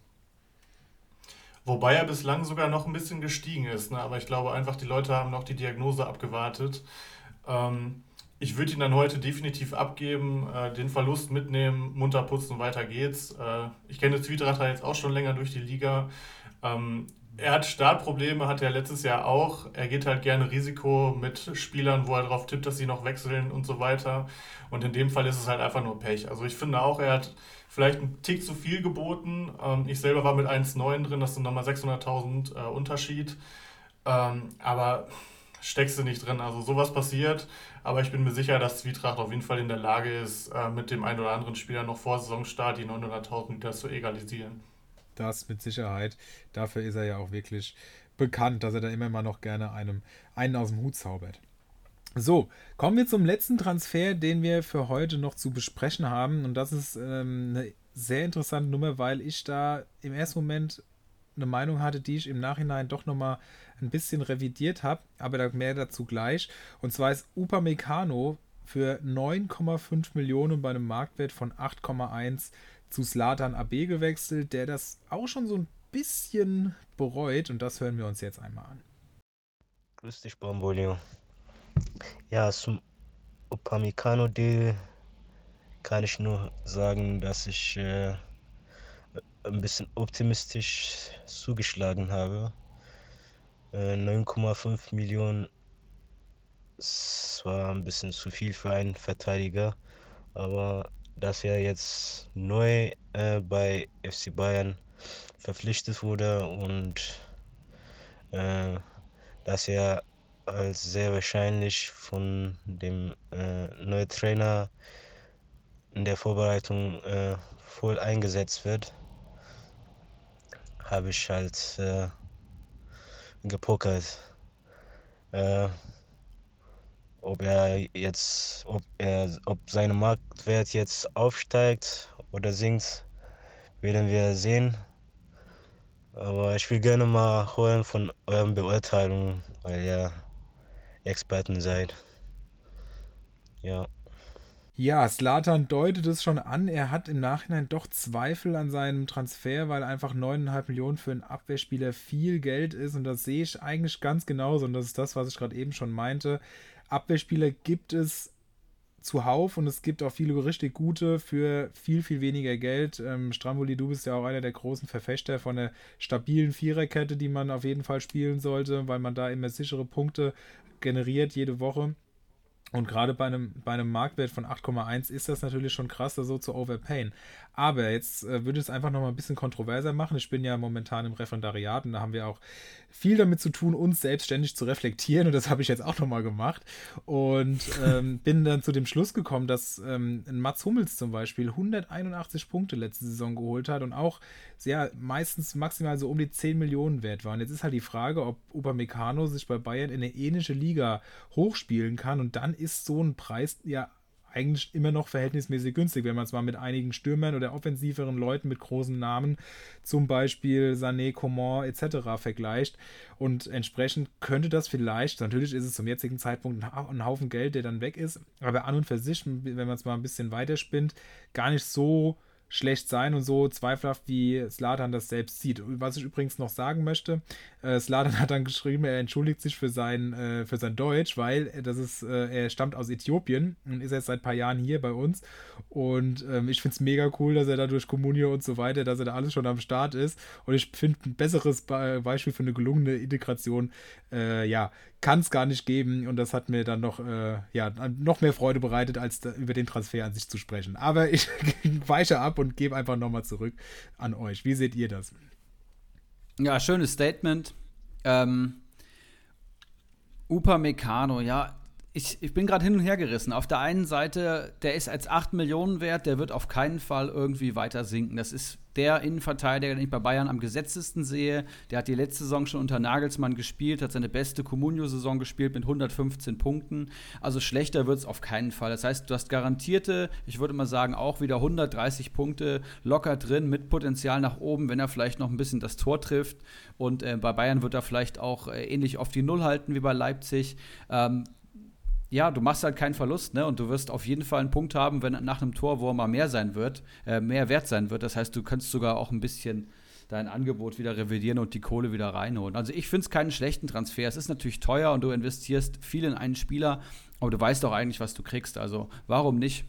S2: Wobei er bislang sogar noch ein bisschen gestiegen ist. Ne? Aber ich glaube einfach, die Leute haben noch die Diagnose abgewartet. Ähm, ich würde ihn dann heute definitiv abgeben, äh, den Verlust mitnehmen, munter putzen, weiter geht's. Äh, ich kenne Zwietrachter jetzt auch schon länger durch die Liga. Ähm, er hat Startprobleme, hatte er letztes Jahr auch. Er geht halt gerne Risiko mit Spielern, wo er darauf tippt, dass sie noch wechseln und so weiter. Und in dem Fall ist es halt einfach nur Pech. Also ich finde auch, er hat vielleicht einen Tick zu viel geboten. Ähm, ich selber war mit 1,9 drin, das sind nochmal 600.000 äh, Unterschied. Ähm, aber steckst du nicht drin. Also sowas passiert. Aber ich bin mir sicher, dass Zwietracht auf jeden Fall in der Lage ist, äh, mit dem einen oder anderen Spieler noch vor Saisonstart die 900.000 wieder zu egalisieren.
S3: Das mit Sicherheit. Dafür ist er ja auch wirklich bekannt, dass er da immer mal noch gerne einem einen aus dem Hut zaubert. So, kommen wir zum letzten Transfer, den wir für heute noch zu besprechen haben. Und das ist ähm, eine sehr interessante Nummer, weil ich da im ersten Moment eine Meinung hatte, die ich im Nachhinein doch nochmal ein bisschen revidiert habe, aber mehr dazu gleich. Und zwar ist Upamecano für 9,5 Millionen bei einem Marktwert von 8,1 zu Slatan AB gewechselt, der das auch schon so ein bisschen bereut. Und das hören wir uns jetzt einmal an.
S7: Grüß dich, Bambolio. Ja, zum Upamecano-Deal kann ich nur sagen, dass ich äh, ein bisschen optimistisch zugeschlagen habe. Äh, 9,5 Millionen war ein bisschen zu viel für einen Verteidiger, aber dass er jetzt neu äh, bei FC Bayern verpflichtet wurde und äh, dass er als sehr wahrscheinlich von dem äh, neuen Trainer in der Vorbereitung äh, voll eingesetzt wird, habe ich halt äh, gepokert. Äh, ob er jetzt, ob er, ob sein Marktwert jetzt aufsteigt oder sinkt, werden wir sehen. Aber ich will gerne mal hören von euren Beurteilungen, weil ihr Experten seid. Ja.
S3: Ja, Slatan deutet es schon an. Er hat im Nachhinein doch Zweifel an seinem Transfer, weil einfach 9,5 Millionen für einen Abwehrspieler viel Geld ist. Und das sehe ich eigentlich ganz genauso. Und das ist das, was ich gerade eben schon meinte. Abwehrspieler gibt es zuhauf und es gibt auch viele richtig gute für viel, viel weniger Geld. Ähm, Stramboli, du bist ja auch einer der großen Verfechter von einer stabilen Viererkette, die man auf jeden Fall spielen sollte, weil man da immer sichere Punkte generiert jede Woche. Und gerade bei einem, bei einem Marktwert von 8,1 ist das natürlich schon krass, da so zu overpayen. Aber jetzt äh, würde es einfach noch mal ein bisschen kontroverser machen. Ich bin ja momentan im Referendariat und da haben wir auch viel damit zu tun, uns selbstständig zu reflektieren. Und das habe ich jetzt auch noch mal gemacht. Und ähm, bin dann zu dem Schluss gekommen, dass ähm, Mats Hummels zum Beispiel 181 Punkte letzte Saison geholt hat und auch sehr meistens maximal so um die 10 Millionen wert war. Und jetzt ist halt die Frage, ob Upamecano sich bei Bayern in eine ähnliche Liga hochspielen kann. Und dann ist so ein Preis ja eigentlich immer noch verhältnismäßig günstig, wenn man es mal mit einigen Stürmern oder offensiveren Leuten mit großen Namen, zum Beispiel Sané, Coman etc. vergleicht. Und entsprechend könnte das vielleicht, natürlich ist es zum jetzigen Zeitpunkt ein Haufen Geld, der dann weg ist, aber an und für sich, wenn man es mal ein bisschen weiterspinnt, gar nicht so schlecht sein und so zweifelhaft, wie Slatan das selbst sieht. Was ich übrigens noch sagen möchte, äh, Slatan hat dann geschrieben, er entschuldigt sich für sein, äh, für sein Deutsch, weil das ist, äh, er stammt aus Äthiopien und ist jetzt seit ein paar Jahren hier bei uns. Und ähm, ich finde es mega cool, dass er da durch Kommunio und so weiter, dass er da alles schon am Start ist. Und ich finde ein besseres Be Beispiel für eine gelungene Integration, äh, ja, kann es gar nicht geben. Und das hat mir dann noch, äh, ja, noch mehr Freude bereitet, als da, über den Transfer an sich zu sprechen. Aber ich weiche ab und gebe einfach nochmal zurück an euch. Wie seht ihr das?
S1: Ja, schönes Statement. Ähm, Upamecano, ja, ich, ich bin gerade hin und her gerissen. Auf der einen Seite, der ist als 8 Millionen wert, der wird auf keinen Fall irgendwie weiter sinken. Das ist der Innenverteidiger, den ich bei Bayern am gesetzesten sehe. Der hat die letzte Saison schon unter Nagelsmann gespielt, hat seine beste Comunio-Saison gespielt mit 115 Punkten. Also schlechter wird es auf keinen Fall. Das heißt, du hast garantierte, ich würde mal sagen, auch wieder 130 Punkte locker drin mit Potenzial nach oben, wenn er vielleicht noch ein bisschen das Tor trifft. Und äh, bei Bayern wird er vielleicht auch äh, ähnlich auf die Null halten wie bei Leipzig. Ähm, ja, du machst halt keinen Verlust, ne? Und du wirst auf jeden Fall einen Punkt haben, wenn nach einem Tor, wo er mal mehr sein wird, äh, mehr wert sein wird. Das heißt, du kannst sogar auch ein bisschen dein Angebot wieder revidieren und die Kohle wieder reinholen. Also ich finde es keinen schlechten Transfer. Es ist natürlich teuer und du investierst viel in einen Spieler, aber du weißt doch eigentlich, was du kriegst. Also warum nicht?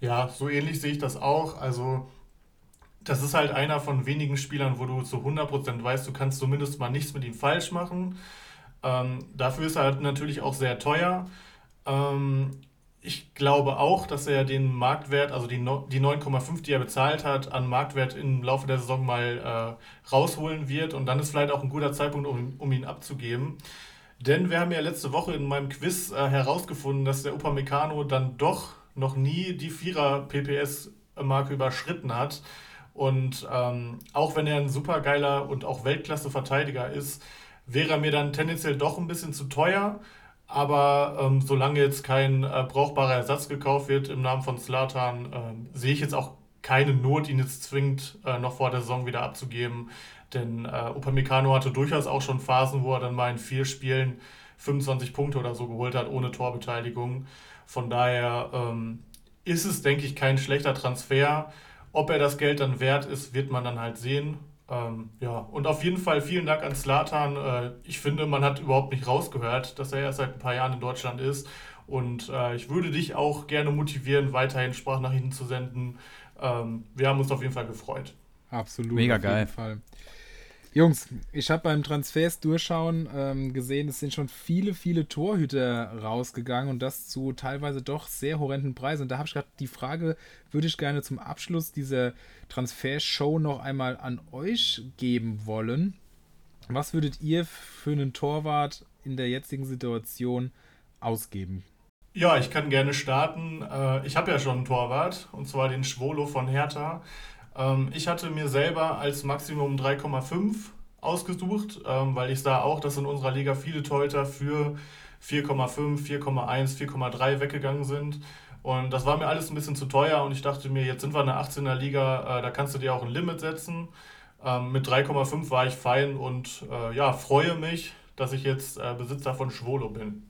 S2: Ja, so ähnlich sehe ich das auch. Also das ist halt einer von wenigen Spielern, wo du zu 100% weißt, du kannst zumindest mal nichts mit ihm falsch machen. Ähm, dafür ist er halt natürlich auch sehr teuer. Ähm, ich glaube auch, dass er den Marktwert, also die, no die 9,5, die er bezahlt hat, an Marktwert im Laufe der Saison mal äh, rausholen wird. Und dann ist vielleicht auch ein guter Zeitpunkt, um, um ihn abzugeben. Denn wir haben ja letzte Woche in meinem Quiz äh, herausgefunden, dass der Upamecano dann doch noch nie die 4er PPS-Marke überschritten hat. Und ähm, auch wenn er ein supergeiler und auch Weltklasse-Verteidiger ist, wäre mir dann tendenziell doch ein bisschen zu teuer. Aber ähm, solange jetzt kein äh, brauchbarer Ersatz gekauft wird im Namen von Slatan, äh, sehe ich jetzt auch keine Not, ihn jetzt zwingend äh, noch vor der Saison wieder abzugeben. Denn äh, Upamecano hatte durchaus auch schon Phasen, wo er dann mal in vier Spielen 25 Punkte oder so geholt hat, ohne Torbeteiligung. Von daher ähm, ist es, denke ich, kein schlechter Transfer. Ob er das Geld dann wert ist, wird man dann halt sehen. Ähm, ja, und auf jeden Fall vielen Dank an Slatan. Äh, ich finde, man hat überhaupt nicht rausgehört, dass er erst seit ein paar Jahren in Deutschland ist. Und äh, ich würde dich auch gerne motivieren, weiterhin Sprachnachrichten zu senden. Ähm, wir haben uns auf jeden Fall gefreut.
S3: Absolut.
S1: Mega
S3: auf
S1: geil.
S3: Jeden Fall. Jungs, ich habe beim Transfers durchschauen ähm, gesehen, es sind schon viele, viele Torhüter rausgegangen und das zu teilweise doch sehr horrenden Preisen. Und da habe ich gerade die Frage, würde ich gerne zum Abschluss dieser Transfershow noch einmal an euch geben wollen. Was würdet ihr für einen Torwart in der jetzigen Situation ausgeben?
S2: Ja, ich kann gerne starten. Äh, ich habe ja schon einen Torwart, und zwar den Schwolo von Hertha. Ähm, ich hatte mir selber als Maximum 3,5 ausgesucht, ähm, weil ich sah auch, dass in unserer Liga viele Torhüter für 4,5, 4,1, 4,3 weggegangen sind. Und das war mir alles ein bisschen zu teuer und ich dachte mir, jetzt sind wir in der 18er Liga, äh, da kannst du dir auch ein Limit setzen. Ähm, mit 3,5 war ich fein und äh, ja, freue mich, dass ich jetzt äh, Besitzer von Schwolo bin.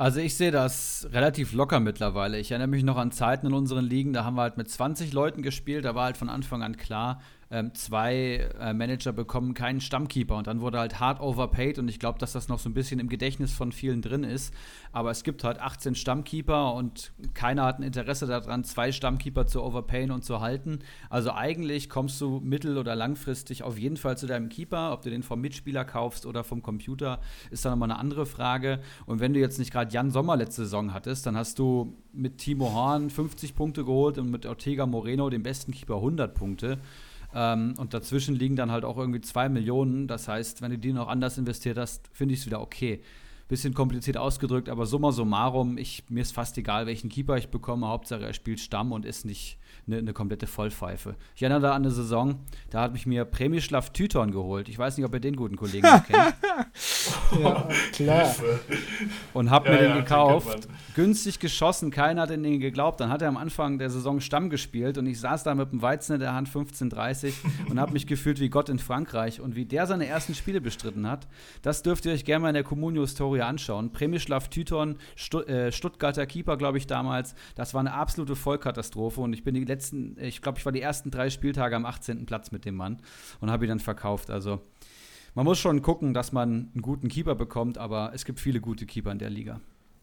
S1: Also ich sehe das relativ locker mittlerweile. Ich erinnere mich noch an Zeiten in unseren Ligen, da haben wir halt mit 20 Leuten gespielt, da war halt von Anfang an klar, ähm, zwei äh, Manager bekommen keinen Stammkeeper und dann wurde halt hart overpaid und ich glaube, dass das noch so ein bisschen im Gedächtnis von vielen drin ist. Aber es gibt halt 18 Stammkeeper und keiner hat ein Interesse daran, zwei Stammkeeper zu overpayen und zu halten. Also eigentlich kommst du mittel- oder langfristig auf jeden Fall zu deinem Keeper. Ob du den vom Mitspieler kaufst oder vom Computer, ist dann nochmal eine andere Frage. Und wenn du jetzt nicht gerade Jan Sommer letzte Saison hattest, dann hast du mit Timo Horn 50 Punkte geholt und mit Ortega Moreno, dem besten Keeper, 100 Punkte. Ähm, und dazwischen liegen dann halt auch irgendwie zwei Millionen. Das heißt, wenn du die noch anders investiert hast, finde ich es wieder okay. Bisschen kompliziert ausgedrückt, aber summa summarum, ich, mir ist fast egal, welchen Keeper ich bekomme. Hauptsache, er spielt Stamm und ist nicht eine, eine komplette Vollpfeife. Ich erinnere da an eine Saison, da hat mich mir Premislav Tyton geholt. Ich weiß nicht, ob ihr den guten Kollegen noch kennt.
S3: ja, klar.
S1: Und hab
S2: Ja,
S1: mir den
S2: ja, den
S1: gekauft.
S2: man.
S1: Günstig geschossen, keiner hat in den geglaubt. Dann hat er am Anfang der Saison Stamm gespielt und ich saß da mit dem Weizen in der Hand 15:30 und habe mich gefühlt wie Gott in Frankreich. Und wie der seine ersten Spiele bestritten hat, das dürft ihr euch gerne mal in der Communio-Story anschauen. Premislav Tyton, äh, Stuttgarter Keeper, glaube ich, damals. Das war eine absolute Vollkatastrophe und ich bin die letzten, ich glaube, ich war die ersten drei Spieltage am 18. Platz mit dem Mann und habe ihn dann verkauft. Also man muss schon gucken, dass man einen guten Keeper bekommt, aber es gibt viele gute Keeper in der Liga.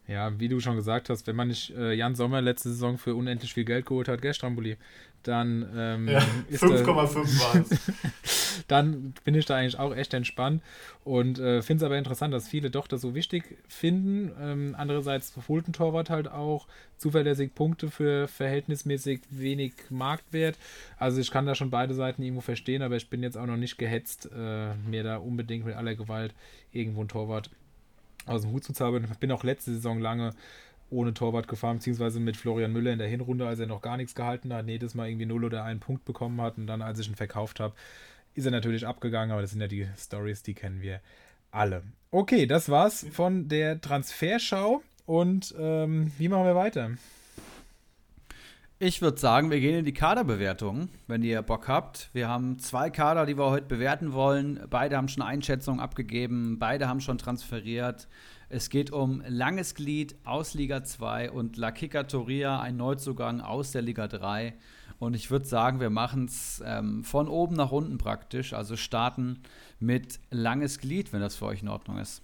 S3: Ja, wie du schon gesagt hast, wenn man nicht äh, Jan Sommer letzte Saison für unendlich viel Geld geholt hat, gell, Stramboli, dann ähm,
S2: ja, 5,5 war es.
S3: dann bin ich da eigentlich auch echt entspannt und äh, finde es aber interessant, dass viele doch das so wichtig finden. Ähm, andererseits holt ein Torwart halt auch zuverlässig Punkte für verhältnismäßig wenig Marktwert. Also ich kann da schon beide Seiten irgendwo verstehen, aber ich bin jetzt auch noch nicht gehetzt, äh, mir da unbedingt mit aller Gewalt irgendwo ein Torwart aus dem Hut zu zaubern. Ich bin auch letzte Saison lange ohne Torwart gefahren, beziehungsweise mit Florian Müller in der Hinrunde, als er noch gar nichts gehalten hat, jedes Mal irgendwie 0 oder einen Punkt bekommen hat. Und dann, als ich ihn verkauft habe, ist er natürlich abgegangen, aber das sind ja die Stories, die kennen wir alle. Okay, das war's von der Transferschau. Und ähm, wie machen wir weiter?
S1: Ich würde sagen, wir gehen in die Kaderbewertung, wenn ihr Bock habt. Wir haben zwei Kader, die wir heute bewerten wollen. Beide haben schon Einschätzungen abgegeben, beide haben schon transferiert. Es geht um Langes Glied aus Liga 2 und La Kika Toria, ein Neuzugang aus der Liga 3. Und ich würde sagen, wir machen es ähm, von oben nach unten praktisch. Also starten mit Langes Glied, wenn das für euch in Ordnung ist.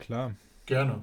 S3: Klar.
S2: Gerne.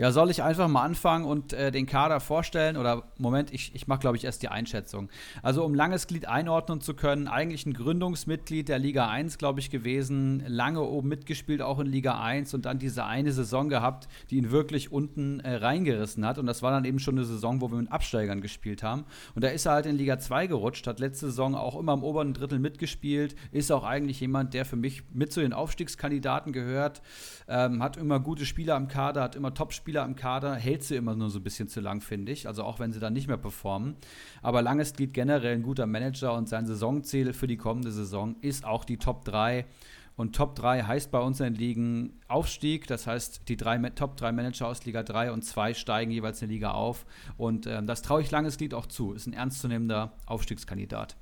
S1: Ja, soll ich einfach mal anfangen und äh, den Kader vorstellen? Oder Moment, ich, ich mache, glaube ich, erst die Einschätzung. Also, um langes Glied einordnen zu können, eigentlich ein Gründungsmitglied der Liga 1, glaube ich, gewesen, lange oben mitgespielt, auch in Liga 1 und dann diese eine Saison gehabt, die ihn wirklich unten äh, reingerissen hat. Und das war dann eben schon eine Saison, wo wir mit Absteigern gespielt haben. Und da ist er halt in Liga 2 gerutscht, hat letzte Saison auch immer im oberen Drittel mitgespielt, ist auch eigentlich jemand, der für mich mit zu den Aufstiegskandidaten gehört, ähm, hat immer gute Spieler am Kader, hat immer Top-Spieler Spieler am Kader hält sie immer nur so ein bisschen zu lang, finde ich. Also auch wenn sie dann nicht mehr performen. Aber Langes Glied generell ein guter Manager und sein Saisonziel für die kommende Saison ist auch die Top 3. Und Top 3 heißt bei uns in den Ligen Aufstieg. Das heißt, die drei, Top 3 Manager aus Liga 3 und 2 steigen jeweils in die Liga auf. Und ähm, das traue ich Langes Glied auch zu. Ist ein ernstzunehmender Aufstiegskandidat.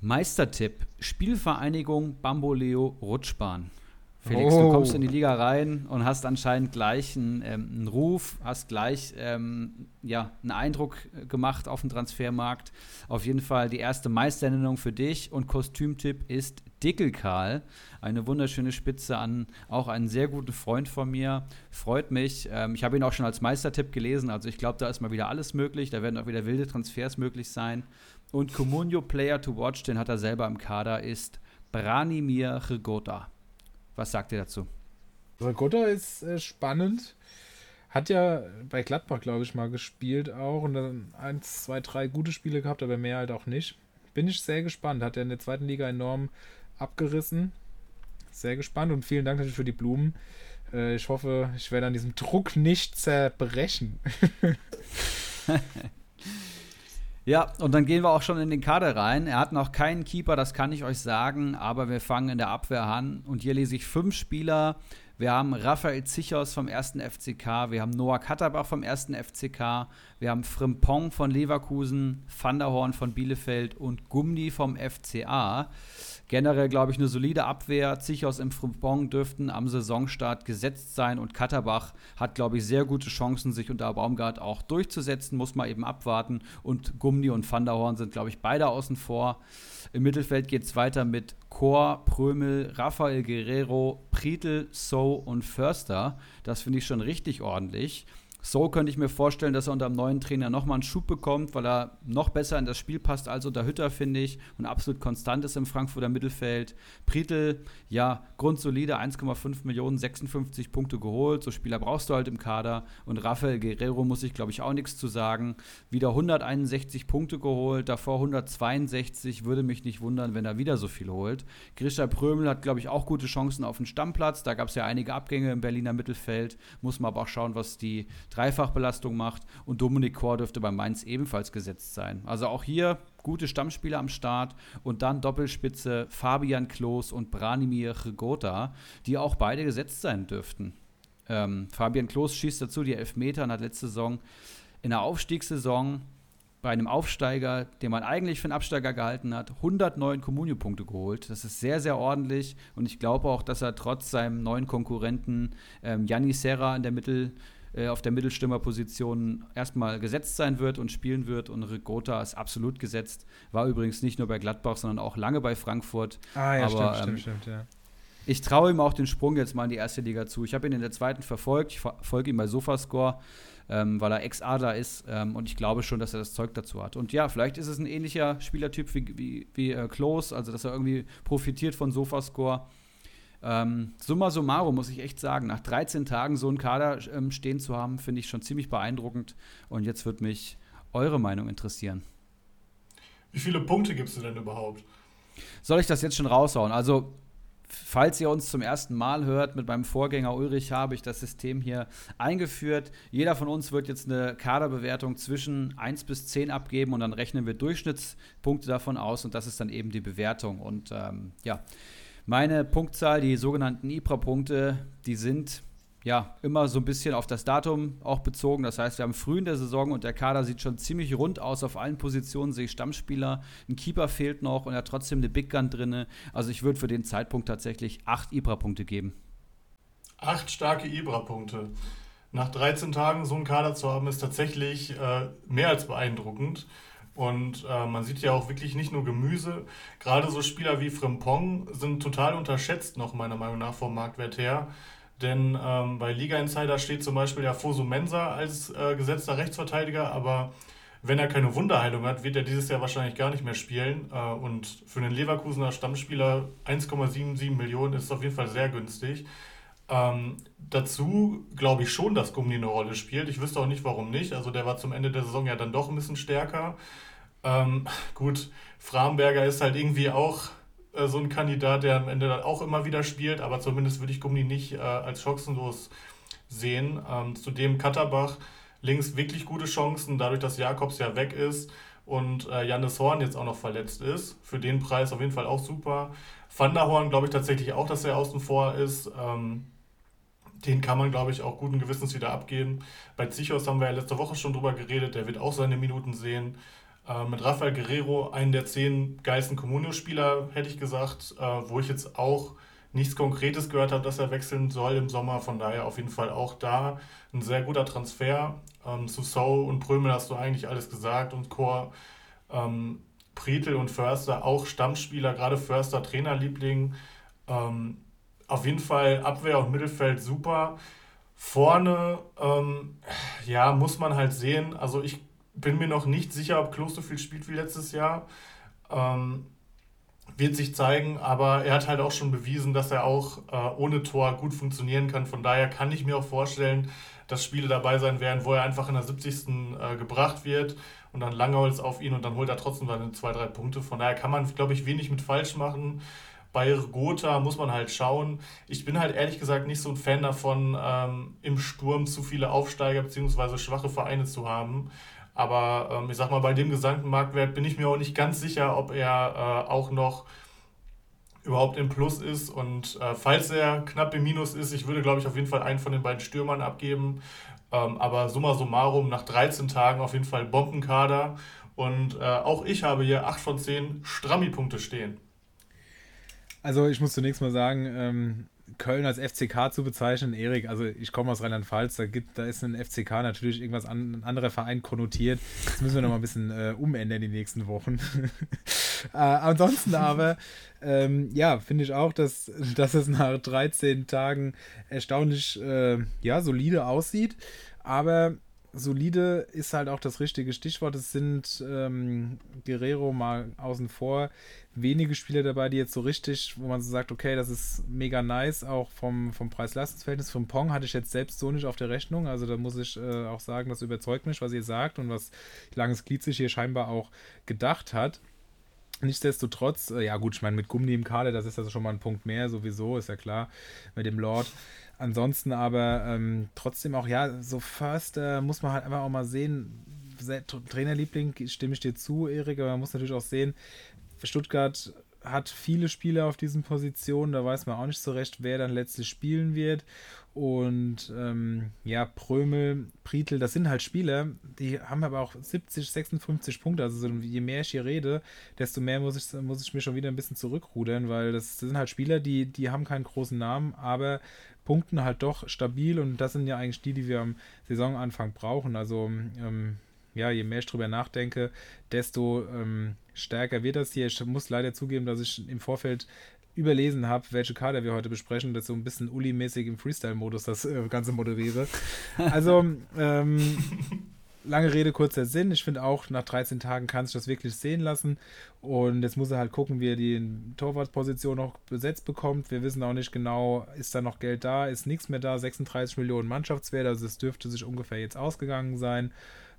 S1: Meistertipp: Spielvereinigung Bamboleo Rutschbahn. Felix, oh. du kommst in die Liga rein und hast anscheinend gleich einen, ähm, einen Ruf, hast gleich ähm, ja, einen Eindruck gemacht auf dem Transfermarkt. Auf jeden Fall die erste Meisternennung für dich und Kostümtipp ist Dickelkarl. Eine wunderschöne Spitze an auch einen sehr guten Freund von mir. Freut mich. Ähm, ich habe ihn auch schon als Meistertipp gelesen, also ich glaube, da ist mal wieder alles möglich. Da werden auch wieder wilde Transfers möglich sein. Und Comunio Player to Watch, den hat er selber im Kader, ist Branimir Rigota. Was sagt ihr dazu?
S3: Rigotta ist äh, spannend. Hat ja bei Gladbach, glaube ich, mal gespielt auch und dann eins, zwei, drei gute Spiele gehabt, aber mehr halt auch nicht. Bin ich sehr gespannt. Hat er in der zweiten Liga enorm abgerissen. Sehr gespannt und vielen Dank natürlich für die Blumen. Äh, ich hoffe, ich werde an diesem Druck nicht zerbrechen.
S1: Ja, und dann gehen wir auch schon in den Kader rein. Er hat noch keinen Keeper, das kann ich euch sagen, aber wir fangen in der Abwehr an. Und hier lese ich fünf Spieler. Wir haben Raphael Zichos vom 1. FCK, wir haben Noah Katterbach vom 1. FCK, wir haben Frimpong von Leverkusen, Van der Horn von Bielefeld und Gumni vom FCA. Generell, glaube ich, eine solide Abwehr. Zichos im Frimpong dürften am Saisonstart gesetzt sein und Katterbach hat, glaube ich, sehr gute Chancen, sich unter Baumgart auch durchzusetzen. Muss man eben abwarten. Und Gumni und Van der Horn sind, glaube ich, beide außen vor. Im Mittelfeld geht es weiter mit Chor, Prömel, Rafael Guerrero, Prietl, So und Förster. Das finde ich schon richtig ordentlich. So könnte ich mir vorstellen, dass er unter dem neuen Trainer nochmal einen Schub bekommt, weil er noch besser in das Spiel passt als unter Hütter, finde ich, und absolut konstant ist im Frankfurter Mittelfeld. Prietl, ja, grundsolide, 1,5 Millionen, 56 Punkte geholt. So Spieler brauchst du halt im Kader. Und Rafael Guerrero muss ich, glaube ich, auch nichts zu sagen. Wieder 161 Punkte geholt, davor 162. Würde mich nicht wundern, wenn er wieder so viel holt. Grisha Prömel hat, glaube ich, auch gute Chancen auf den Stammplatz. Da gab es ja einige Abgänge im Berliner Mittelfeld. Muss man aber auch schauen, was die Dreifachbelastung macht. Und Dominik Kor dürfte bei Mainz ebenfalls gesetzt sein. Also auch hier gute Stammspieler am Start und dann Doppelspitze Fabian Klos und Branimir Gota, die auch beide gesetzt sein dürften. Ähm, Fabian Klos schießt dazu die Elfmeter und hat letzte Saison in der Aufstiegssaison bei einem Aufsteiger, den man eigentlich für einen Absteiger gehalten hat, 109 Kommunio-Punkte geholt. Das ist sehr, sehr ordentlich und ich glaube auch, dass er trotz seinem neuen Konkurrenten ähm, Gianni Serra in der Mittel, äh, auf der Mittelstürmerposition erstmal gesetzt sein wird und spielen wird. Und Rigota ist absolut gesetzt. War übrigens nicht nur bei Gladbach, sondern auch lange bei Frankfurt.
S3: Ah ja, Aber, stimmt, ähm, stimmt, stimmt, ja.
S1: ich traue ihm auch den Sprung jetzt mal in die erste Liga zu. Ich habe ihn in der zweiten verfolgt. Ich folge ihm bei Sofascore, ähm, weil er Ex-Adler ist. Ähm, und ich glaube schon, dass er das Zeug dazu hat. Und ja, vielleicht ist es ein ähnlicher Spielertyp wie, wie, wie äh, Klose, also dass er irgendwie profitiert von Sofascore. Ähm, summa summarum muss ich echt sagen, nach 13 Tagen so einen Kader ähm, stehen zu haben, finde ich schon ziemlich beeindruckend. Und jetzt würde mich eure Meinung interessieren.
S2: Wie viele Punkte gibst du denn überhaupt?
S1: Soll ich das jetzt schon raushauen? Also, falls ihr uns zum ersten Mal hört, mit meinem Vorgänger Ulrich habe ich das System hier eingeführt. Jeder von uns wird jetzt eine Kaderbewertung zwischen 1 bis 10 abgeben und dann rechnen wir Durchschnittspunkte davon aus und das ist dann eben die Bewertung. Und ähm, ja, meine Punktzahl, die sogenannten IPRA-Punkte, die sind ja, immer so ein bisschen auf das Datum auch bezogen. Das heißt, wir haben früh in der Saison und der Kader sieht schon ziemlich rund aus. Auf allen Positionen sehe ich Stammspieler. Ein Keeper fehlt noch und er hat trotzdem eine Big Gun drin. Also ich würde für den Zeitpunkt tatsächlich acht Ibra-Punkte geben.
S2: Acht starke Ibra-Punkte. Nach 13 Tagen so einen Kader zu haben, ist tatsächlich äh, mehr als beeindruckend. Und äh, man sieht ja auch wirklich nicht nur Gemüse. Gerade so Spieler wie Frimpong sind total unterschätzt, noch meiner Meinung nach vom Marktwert her. Denn ähm, bei Liga Insider steht zum Beispiel ja Fosu Mensa als äh, gesetzter Rechtsverteidiger, aber wenn er keine Wunderheilung hat, wird er dieses Jahr wahrscheinlich gar nicht mehr spielen. Äh, und für einen Leverkusener Stammspieler 1,77 Millionen ist auf jeden Fall sehr günstig. Ähm, dazu glaube ich schon, dass Gummi eine Rolle spielt. Ich wüsste auch nicht, warum nicht. Also der war zum Ende der Saison ja dann doch ein bisschen stärker. Ähm, gut, Framberger ist halt irgendwie auch äh, so ein Kandidat, der am Ende dann auch immer wieder spielt, aber zumindest würde ich Gummi nicht äh, als chancenlos sehen. Ähm, zudem Katterbach links wirklich gute Chancen, dadurch, dass Jakobs ja weg ist und äh, Jannis Horn jetzt auch noch verletzt ist. Für den Preis auf jeden Fall auch super. Van der Horn glaube ich tatsächlich auch, dass er außen vor ist. Ähm, den kann man, glaube ich, auch guten Gewissens wieder abgeben. Bei Zichos haben wir ja letzte Woche schon drüber geredet, der wird auch seine Minuten sehen. Äh, mit Rafael Guerrero, einen der zehn geilsten Comunio-Spieler, hätte ich gesagt, äh, wo ich jetzt auch nichts Konkretes gehört habe, dass er wechseln soll im Sommer. Von daher auf jeden Fall auch da ein sehr guter Transfer. Ähm, Sousou und Prömel hast du eigentlich alles gesagt und Chor. Ähm, Pretel und Förster auch Stammspieler, gerade Förster Trainerliebling. Ähm, auf jeden Fall Abwehr und Mittelfeld super. Vorne, ähm, ja, muss man halt sehen. Also ich bin mir noch nicht sicher, ob Klos so viel spielt wie letztes Jahr. Ähm, wird sich zeigen, aber er hat halt auch schon bewiesen, dass er auch äh, ohne Tor gut funktionieren kann. Von daher kann ich mir auch vorstellen, dass Spiele dabei sein werden, wo er einfach in der 70. Äh, gebracht wird und dann Langholz auf ihn und dann holt er trotzdem seine zwei, drei Punkte. Von daher kann man, glaube ich, wenig mit falsch machen. Bei Gotha muss man halt schauen. Ich bin halt ehrlich gesagt nicht so ein Fan davon, ähm, im Sturm zu viele Aufsteiger bzw. schwache Vereine zu haben. Aber ähm, ich sag mal, bei dem gesamten Marktwert bin ich mir auch nicht ganz sicher, ob er äh, auch noch überhaupt im Plus ist. Und äh, falls er knapp im Minus ist, ich würde, glaube ich, auf jeden Fall einen von den beiden Stürmern abgeben. Ähm, aber summa summarum, nach 13 Tagen auf jeden Fall Bombenkader. Und äh, auch ich habe hier 8 von 10 Strammi-Punkte stehen.
S3: Also ich muss zunächst mal sagen, ähm, Köln als FCK zu bezeichnen, Erik, also ich komme aus Rheinland-Pfalz, da da ist ein FCK natürlich irgendwas an, ein anderer Verein konnotiert. Das müssen wir noch mal ein bisschen äh, umändern die nächsten Wochen. äh, ansonsten aber, ähm, ja, finde ich auch, dass, dass es nach 13 Tagen erstaunlich, äh, ja, solide aussieht. Aber solide ist halt auch das richtige Stichwort. Es sind ähm, Guerrero mal außen vor wenige Spieler dabei, die jetzt so richtig, wo man so sagt, okay, das ist mega nice, auch vom, vom Preis-Leistungs-Verhältnis. Vom Pong hatte ich jetzt selbst so nicht auf der Rechnung. Also da muss ich äh, auch sagen, das überzeugt mich, was ihr sagt und was Langes Glied sich hier scheinbar auch gedacht hat. Nichtsdestotrotz, äh, ja gut, ich meine, mit Gummi im Kader, das ist also schon mal ein Punkt mehr, sowieso, ist ja klar, mit dem Lord. Ansonsten aber ähm, trotzdem auch, ja, so Förster muss man halt einfach auch mal sehen. Trainerliebling stimme ich dir zu, Erik, aber man muss natürlich auch sehen, Stuttgart hat viele Spieler auf diesen Positionen, da weiß man auch nicht so recht, wer dann letztlich spielen wird. Und ähm, ja, Prömel, Prietl, das sind halt Spieler, die haben aber auch 70, 56 Punkte. Also je mehr ich hier rede, desto mehr muss ich, muss ich mir schon wieder ein bisschen zurückrudern, weil das, das sind halt Spieler, die, die haben keinen großen Namen, aber punkten halt doch stabil und das sind ja eigentlich die, die wir am Saisonanfang brauchen. Also ähm, ja, je mehr ich drüber nachdenke, desto ähm, stärker wird das hier. Ich muss leider zugeben, dass ich im Vorfeld überlesen habe, welche Kader wir heute besprechen, das so ein bisschen Uli-mäßig im Freestyle-Modus das äh, Ganze moderiere. Also, ähm, lange Rede, kurzer Sinn. Ich finde auch, nach 13 Tagen kann sich das wirklich sehen lassen. Und jetzt muss er halt gucken, wie er die Torwartposition noch besetzt bekommt. Wir wissen auch nicht genau, ist da noch Geld da, ist nichts mehr da. 36 Millionen Mannschaftswert, also es dürfte sich ungefähr jetzt ausgegangen sein.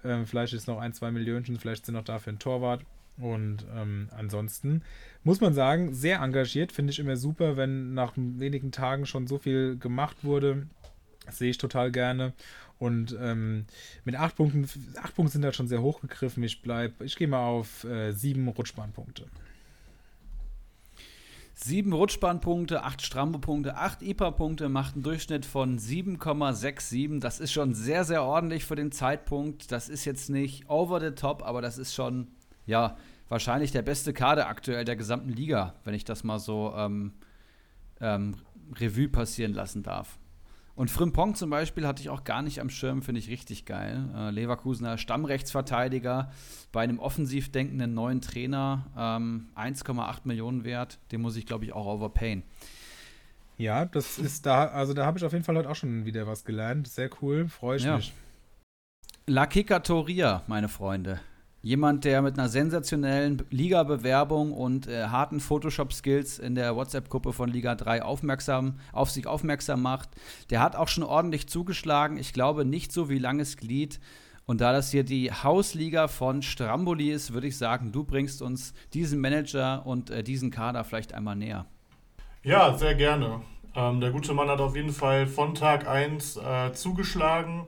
S3: Ähm, vielleicht ist noch ein, zwei Millionen, vielleicht sind noch dafür ein Torwart. Und ähm, ansonsten muss man sagen, sehr engagiert, finde ich immer super, wenn nach wenigen Tagen schon so viel gemacht wurde. Sehe ich total gerne. Und ähm, mit acht Punkten, acht Punkte sind halt schon sehr hoch gegriffen. Ich bleibe, ich gehe mal auf äh, sieben Rutschbahnpunkte.
S1: Sieben Rutschbahnpunkte, acht Strambo-Punkte, acht IPA-Punkte macht einen Durchschnitt von 7,67. Das ist schon sehr, sehr ordentlich für den Zeitpunkt. Das ist jetzt nicht over the top, aber das ist schon, ja, wahrscheinlich der beste Kader aktuell der gesamten Liga, wenn ich das mal so ähm, ähm, Revue passieren lassen darf. Und Frimpong zum Beispiel hatte ich auch gar nicht am Schirm, finde ich richtig geil. Äh, Leverkusener Stammrechtsverteidiger bei einem offensiv denkenden neuen Trainer, ähm, 1,8 Millionen wert, den muss ich, glaube ich, auch overpayen.
S3: Ja, das ist da, also da habe ich auf jeden Fall heute auch schon wieder was gelernt. Sehr cool, freue ich ja. mich.
S1: La Kikatoria, meine Freunde. Jemand, der mit einer sensationellen Liga-Bewerbung und äh, harten Photoshop-Skills in der WhatsApp-Gruppe von Liga 3 aufmerksam, auf sich aufmerksam macht. Der hat auch schon ordentlich zugeschlagen. Ich glaube nicht so wie langes Glied. Und da das hier die Hausliga von Stramboli ist, würde ich sagen, du bringst uns diesen Manager und äh, diesen Kader vielleicht einmal näher.
S2: Ja, sehr gerne. Ähm, der gute Mann hat auf jeden Fall von Tag 1 äh, zugeschlagen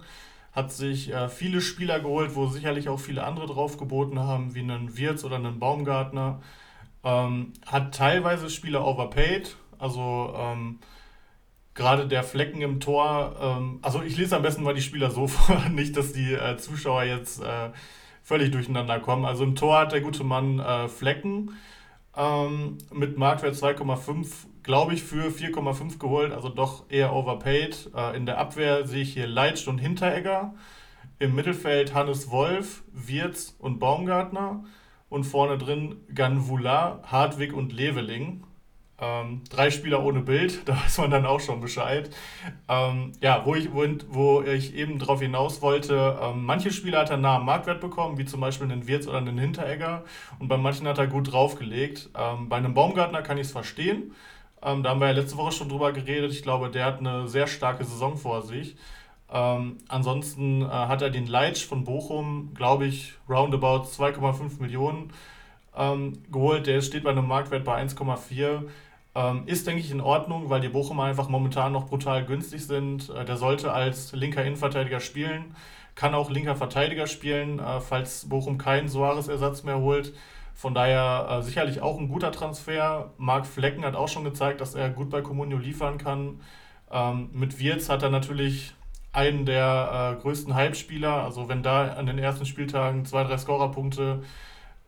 S2: hat sich äh, viele Spieler geholt, wo sicherlich auch viele andere drauf geboten haben, wie einen Wirtz oder einen Baumgartner. Ähm, hat teilweise Spieler overpaid, also ähm, gerade der Flecken im Tor. Ähm, also ich lese am besten mal die Spieler so vor, nicht, dass die äh, Zuschauer jetzt äh, völlig durcheinander kommen. Also im Tor hat der gute Mann äh, Flecken ähm, mit Marktwert 2,5 glaube ich, für 4,5 geholt, also doch eher overpaid. Äh, in der Abwehr sehe ich hier Leitsch und Hinteregger. Im Mittelfeld Hannes Wolf, Wirz und Baumgartner. Und vorne drin Ganvula, Hartwig und Leveling. Ähm, drei Spieler ohne Bild, da weiß man dann auch schon Bescheid. Ähm, ja, wo ich, wo, wo ich eben darauf hinaus wollte, ähm, manche Spieler hat er nah am Marktwert bekommen, wie zum Beispiel einen Wirz oder einen Hinteregger. Und bei manchen hat er gut draufgelegt. Ähm, bei einem Baumgartner kann ich es verstehen. Ähm, da haben wir ja letzte Woche schon drüber geredet. Ich glaube, der hat eine sehr starke Saison vor sich. Ähm, ansonsten äh, hat er den Leitsch von Bochum, glaube ich, roundabout 2,5 Millionen ähm, geholt. Der steht bei einem Marktwert bei 1,4. Ähm, ist, denke ich, in Ordnung, weil die Bochumer einfach momentan noch brutal günstig sind. Äh, der sollte als linker Innenverteidiger spielen, kann auch linker Verteidiger spielen, äh, falls Bochum keinen Soares-Ersatz mehr holt. Von daher äh, sicherlich auch ein guter Transfer. Marc Flecken hat auch schon gezeigt, dass er gut bei Comunio liefern kann. Ähm, mit Wirz hat er natürlich einen der äh, größten Hype-Spieler. Also wenn da an den ersten Spieltagen zwei, drei Scorerpunkte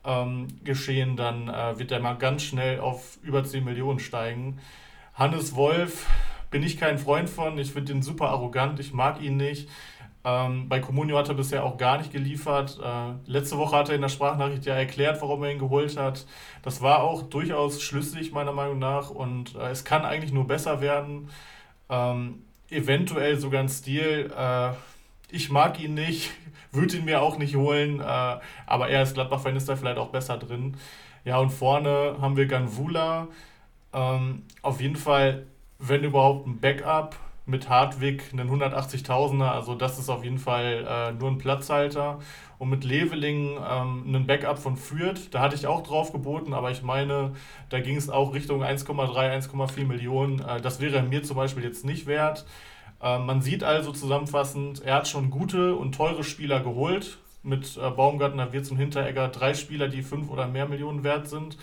S2: ähm, geschehen, dann äh, wird er mal ganz schnell auf über 10 Millionen steigen. Hannes Wolf bin ich kein Freund von. Ich finde ihn super arrogant. Ich mag ihn nicht. Ähm, bei Comunio hat er bisher auch gar nicht geliefert. Äh, letzte Woche hat er in der Sprachnachricht ja erklärt, warum er ihn geholt hat. Das war auch durchaus schlüssig, meiner Meinung nach. Und äh, es kann eigentlich nur besser werden. Ähm, eventuell sogar ein Stil. Äh, ich mag ihn nicht, würde ihn mir auch nicht holen. Äh, aber er als Gladbach-Fan ist da vielleicht auch besser drin. Ja, und vorne haben wir Ganvula. Ähm, auf jeden Fall, wenn überhaupt, ein Backup mit Hartwig einen 180.000er, also das ist auf jeden Fall äh, nur ein Platzhalter. Und mit Leveling ähm, einen Backup von Fürth, da hatte ich auch drauf geboten, aber ich meine, da ging es auch Richtung 1,3, 1,4 Millionen. Äh, das wäre mir zum Beispiel jetzt nicht wert. Äh, man sieht also zusammenfassend, er hat schon gute und teure Spieler geholt. Mit äh, Baumgartner, Wirtz und Hinteregger drei Spieler, die fünf oder mehr Millionen wert sind.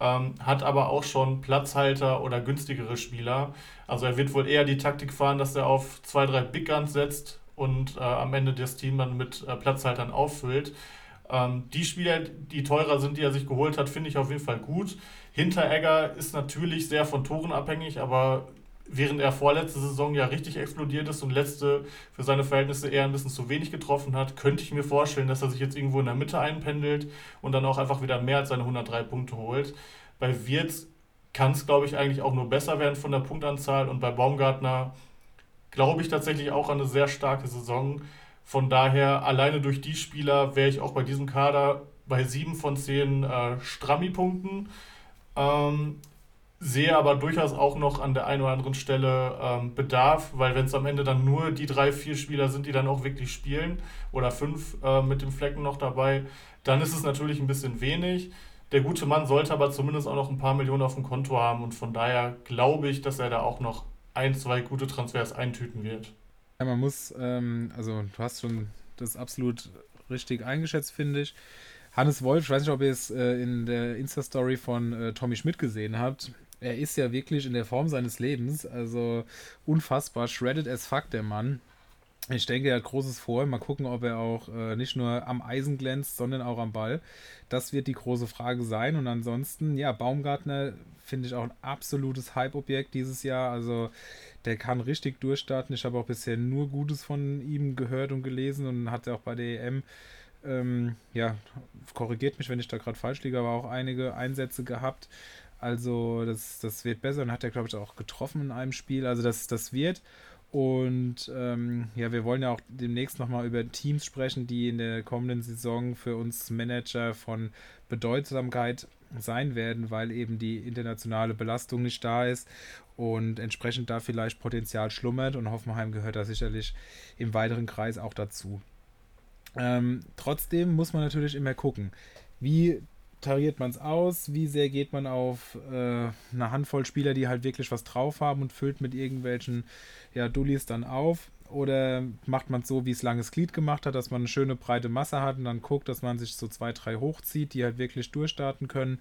S2: Ähm, hat aber auch schon Platzhalter oder günstigere Spieler. Also er wird wohl eher die Taktik fahren, dass er auf zwei, drei Big Guns setzt und äh, am Ende das Team dann mit äh, Platzhaltern auffüllt. Ähm, die Spieler, die teurer sind, die er sich geholt hat, finde ich auf jeden Fall gut. Hinteregger ist natürlich sehr von Toren abhängig, aber während er vorletzte Saison ja richtig explodiert ist und letzte für seine Verhältnisse eher ein bisschen zu wenig getroffen hat, könnte ich mir vorstellen, dass er sich jetzt irgendwo in der Mitte einpendelt und dann auch einfach wieder mehr als seine 103 Punkte holt. Bei Wirtz kann es, glaube ich, eigentlich auch nur besser werden von der Punktanzahl. Und bei Baumgartner glaube ich tatsächlich auch an eine sehr starke Saison. Von daher, alleine durch die Spieler wäre ich auch bei diesem Kader bei sieben von zehn äh, Strammi-Punkten. Ähm, sehe aber durchaus auch noch an der einen oder anderen Stelle ähm, Bedarf, weil wenn es am Ende dann nur die drei, vier Spieler sind, die dann auch wirklich spielen, oder fünf äh, mit dem Flecken noch dabei, dann ist es natürlich ein bisschen wenig. Der gute Mann sollte aber zumindest auch noch ein paar Millionen auf dem Konto haben und von daher glaube ich, dass er da auch noch ein, zwei gute Transfers eintüten wird.
S3: Ja, man muss, ähm, also du hast schon das absolut richtig eingeschätzt, finde ich. Hannes Wolf, ich weiß nicht, ob ihr es äh, in der Insta-Story von äh, Tommy Schmidt gesehen habt. Er ist ja wirklich in der Form seines Lebens, also unfassbar, shredded as fuck, der Mann. Ich denke, er hat Großes vor. Mal gucken, ob er auch äh, nicht nur am Eisen glänzt, sondern auch am Ball. Das wird die große Frage sein. Und ansonsten, ja, Baumgartner finde ich auch ein absolutes Hype-Objekt dieses Jahr. Also der kann richtig durchstarten. Ich habe auch bisher nur Gutes von ihm gehört und gelesen und hat auch bei der EM, ähm, ja, korrigiert mich, wenn ich da gerade falsch liege, aber auch einige Einsätze gehabt. Also das, das wird besser und hat er, glaube ich, auch getroffen in einem Spiel. Also das, das wird. Und ähm, ja, wir wollen ja auch demnächst nochmal über Teams sprechen, die in der kommenden Saison für uns Manager von Bedeutsamkeit sein werden, weil eben die internationale Belastung nicht da ist und entsprechend da vielleicht Potenzial schlummert und Hoffenheim gehört da sicherlich im weiteren Kreis auch dazu. Ähm, trotzdem muss man natürlich immer gucken, wie tariert man es aus? Wie sehr geht man auf äh, eine Handvoll Spieler, die halt wirklich was drauf haben und füllt mit irgendwelchen ja, Dullis dann auf? Oder macht man es so, wie es Langes Glied gemacht hat, dass man eine schöne breite Masse hat und dann guckt, dass man sich so zwei, drei hochzieht, die halt wirklich durchstarten können?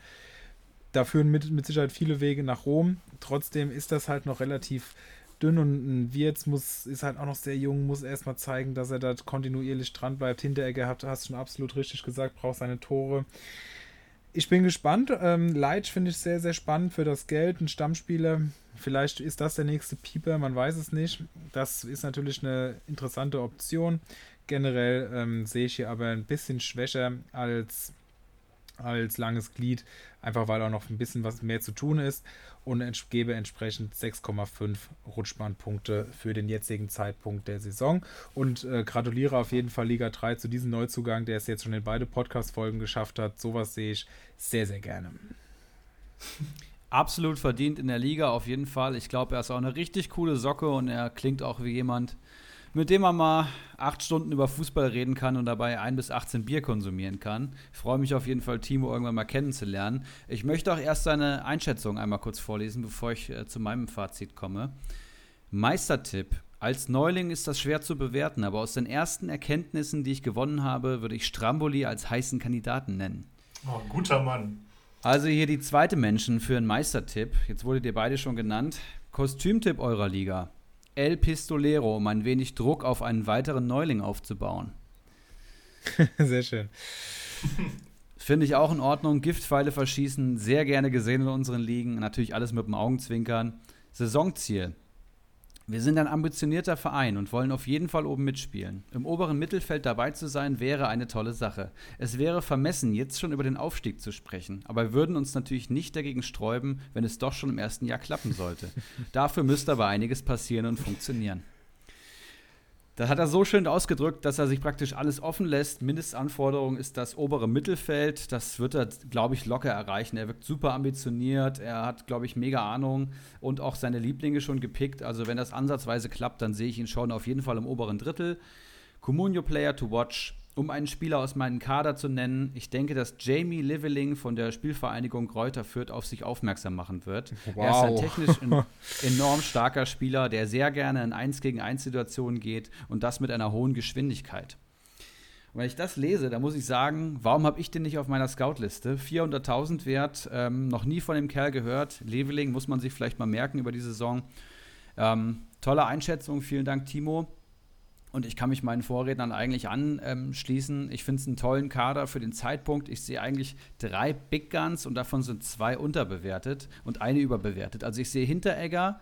S3: Da führen mit, mit Sicherheit viele Wege nach Rom. Trotzdem ist das halt noch relativ dünn und ein Wirtz muss, ist halt auch noch sehr jung, muss erstmal zeigen, dass er da kontinuierlich dran bleibt. Hinteregger hat, hast du schon absolut richtig gesagt, braucht seine Tore ich bin gespannt. Ähm, Leitch finde ich sehr, sehr spannend für das Geld. Ein Stammspieler. Vielleicht ist das der nächste Pieper, man weiß es nicht. Das ist natürlich eine interessante Option. Generell ähm, sehe ich hier aber ein bisschen schwächer als als langes Glied, einfach weil auch noch ein bisschen was mehr zu tun ist und gebe entsprechend 6,5 Rutschbahnpunkte für den jetzigen Zeitpunkt der Saison und äh, gratuliere auf jeden Fall Liga 3 zu diesem Neuzugang, der es jetzt schon in beide Podcast-Folgen geschafft hat. Sowas sehe ich sehr, sehr gerne.
S1: Absolut verdient in der Liga, auf jeden Fall. Ich glaube, er ist auch eine richtig coole Socke und er klingt auch wie jemand, mit dem man mal acht Stunden über Fußball reden kann und dabei ein bis 18 Bier konsumieren kann. Ich freue mich auf jeden Fall, Timo irgendwann mal kennenzulernen. Ich möchte auch erst seine Einschätzung einmal kurz vorlesen, bevor ich äh, zu meinem Fazit komme. Meistertipp. Als Neuling ist das schwer zu bewerten, aber aus den ersten Erkenntnissen, die ich gewonnen habe, würde ich Stramboli als heißen Kandidaten nennen.
S2: Oh, guter Mann.
S1: Also hier die zweite Menschen für einen Meistertipp. Jetzt wurdet ihr beide schon genannt. Kostümtipp eurer Liga. El Pistolero, um ein wenig Druck auf einen weiteren Neuling aufzubauen.
S3: Sehr schön.
S1: Finde ich auch in Ordnung. Giftpfeile verschießen, sehr gerne gesehen in unseren Ligen. Natürlich alles mit dem Augenzwinkern. Saisonziel. Wir sind ein ambitionierter Verein und wollen auf jeden Fall oben mitspielen. Im oberen Mittelfeld dabei zu sein, wäre eine tolle Sache. Es wäre vermessen, jetzt schon über den Aufstieg zu sprechen, aber wir würden uns natürlich nicht dagegen sträuben, wenn es doch schon im ersten Jahr klappen sollte. Dafür müsste aber einiges passieren und funktionieren. Das hat er so schön ausgedrückt, dass er sich praktisch alles offen lässt. Mindestanforderung ist das obere Mittelfeld. Das wird er, glaube ich, locker erreichen. Er wirkt super ambitioniert. Er hat, glaube ich, mega Ahnung und auch seine Lieblinge schon gepickt. Also, wenn das ansatzweise klappt, dann sehe ich ihn schon auf jeden Fall im oberen Drittel. Comunio Player to Watch um einen Spieler aus meinem Kader zu nennen, ich denke, dass Jamie Liveling von der Spielvereinigung Kräuter Fürth auf sich aufmerksam machen wird. Wow. Er ist ein technisch enorm starker Spieler, der sehr gerne in 1 gegen 1 Situationen geht und das mit einer hohen Geschwindigkeit. Und wenn ich das lese, dann muss ich sagen, warum habe ich den nicht auf meiner Scout-Liste? 400.000 wert, ähm, noch nie von dem Kerl gehört. Leveling muss man sich vielleicht mal merken über die Saison. Ähm, tolle Einschätzung, vielen Dank, Timo. Und ich kann mich meinen Vorrednern eigentlich anschließen. Ich finde es einen tollen Kader für den Zeitpunkt. Ich sehe eigentlich drei Big Guns und davon sind zwei unterbewertet und eine überbewertet. Also ich sehe Hinteregger,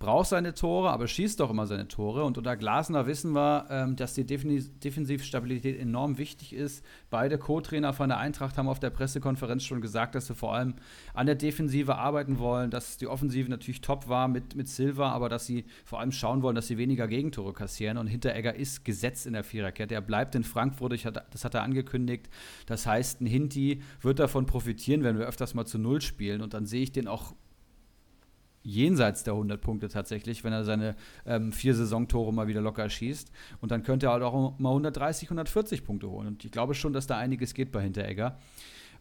S1: braucht seine Tore, aber schießt doch immer seine Tore. Und unter Glasner wissen wir, ähm, dass die Defensivstabilität enorm wichtig ist. Beide Co-Trainer von der Eintracht haben auf der Pressekonferenz schon gesagt, dass sie vor allem an der Defensive arbeiten wollen, dass die Offensive natürlich top war mit, mit Silva, aber dass sie vor allem schauen wollen, dass sie weniger Gegentore kassieren. Und Hinteregger ist gesetzt in der Viererkette. Er bleibt in Frankfurt, ich hatte, das hat er angekündigt. Das heißt, ein Hinti wird davon profitieren, wenn wir öfters mal zu Null spielen. Und dann sehe ich den auch jenseits der 100 Punkte tatsächlich, wenn er seine ähm, vier Saisontore mal wieder locker schießt. Und dann könnte er halt auch mal 130, 140 Punkte holen. Und ich glaube schon, dass da einiges geht bei Hinteregger.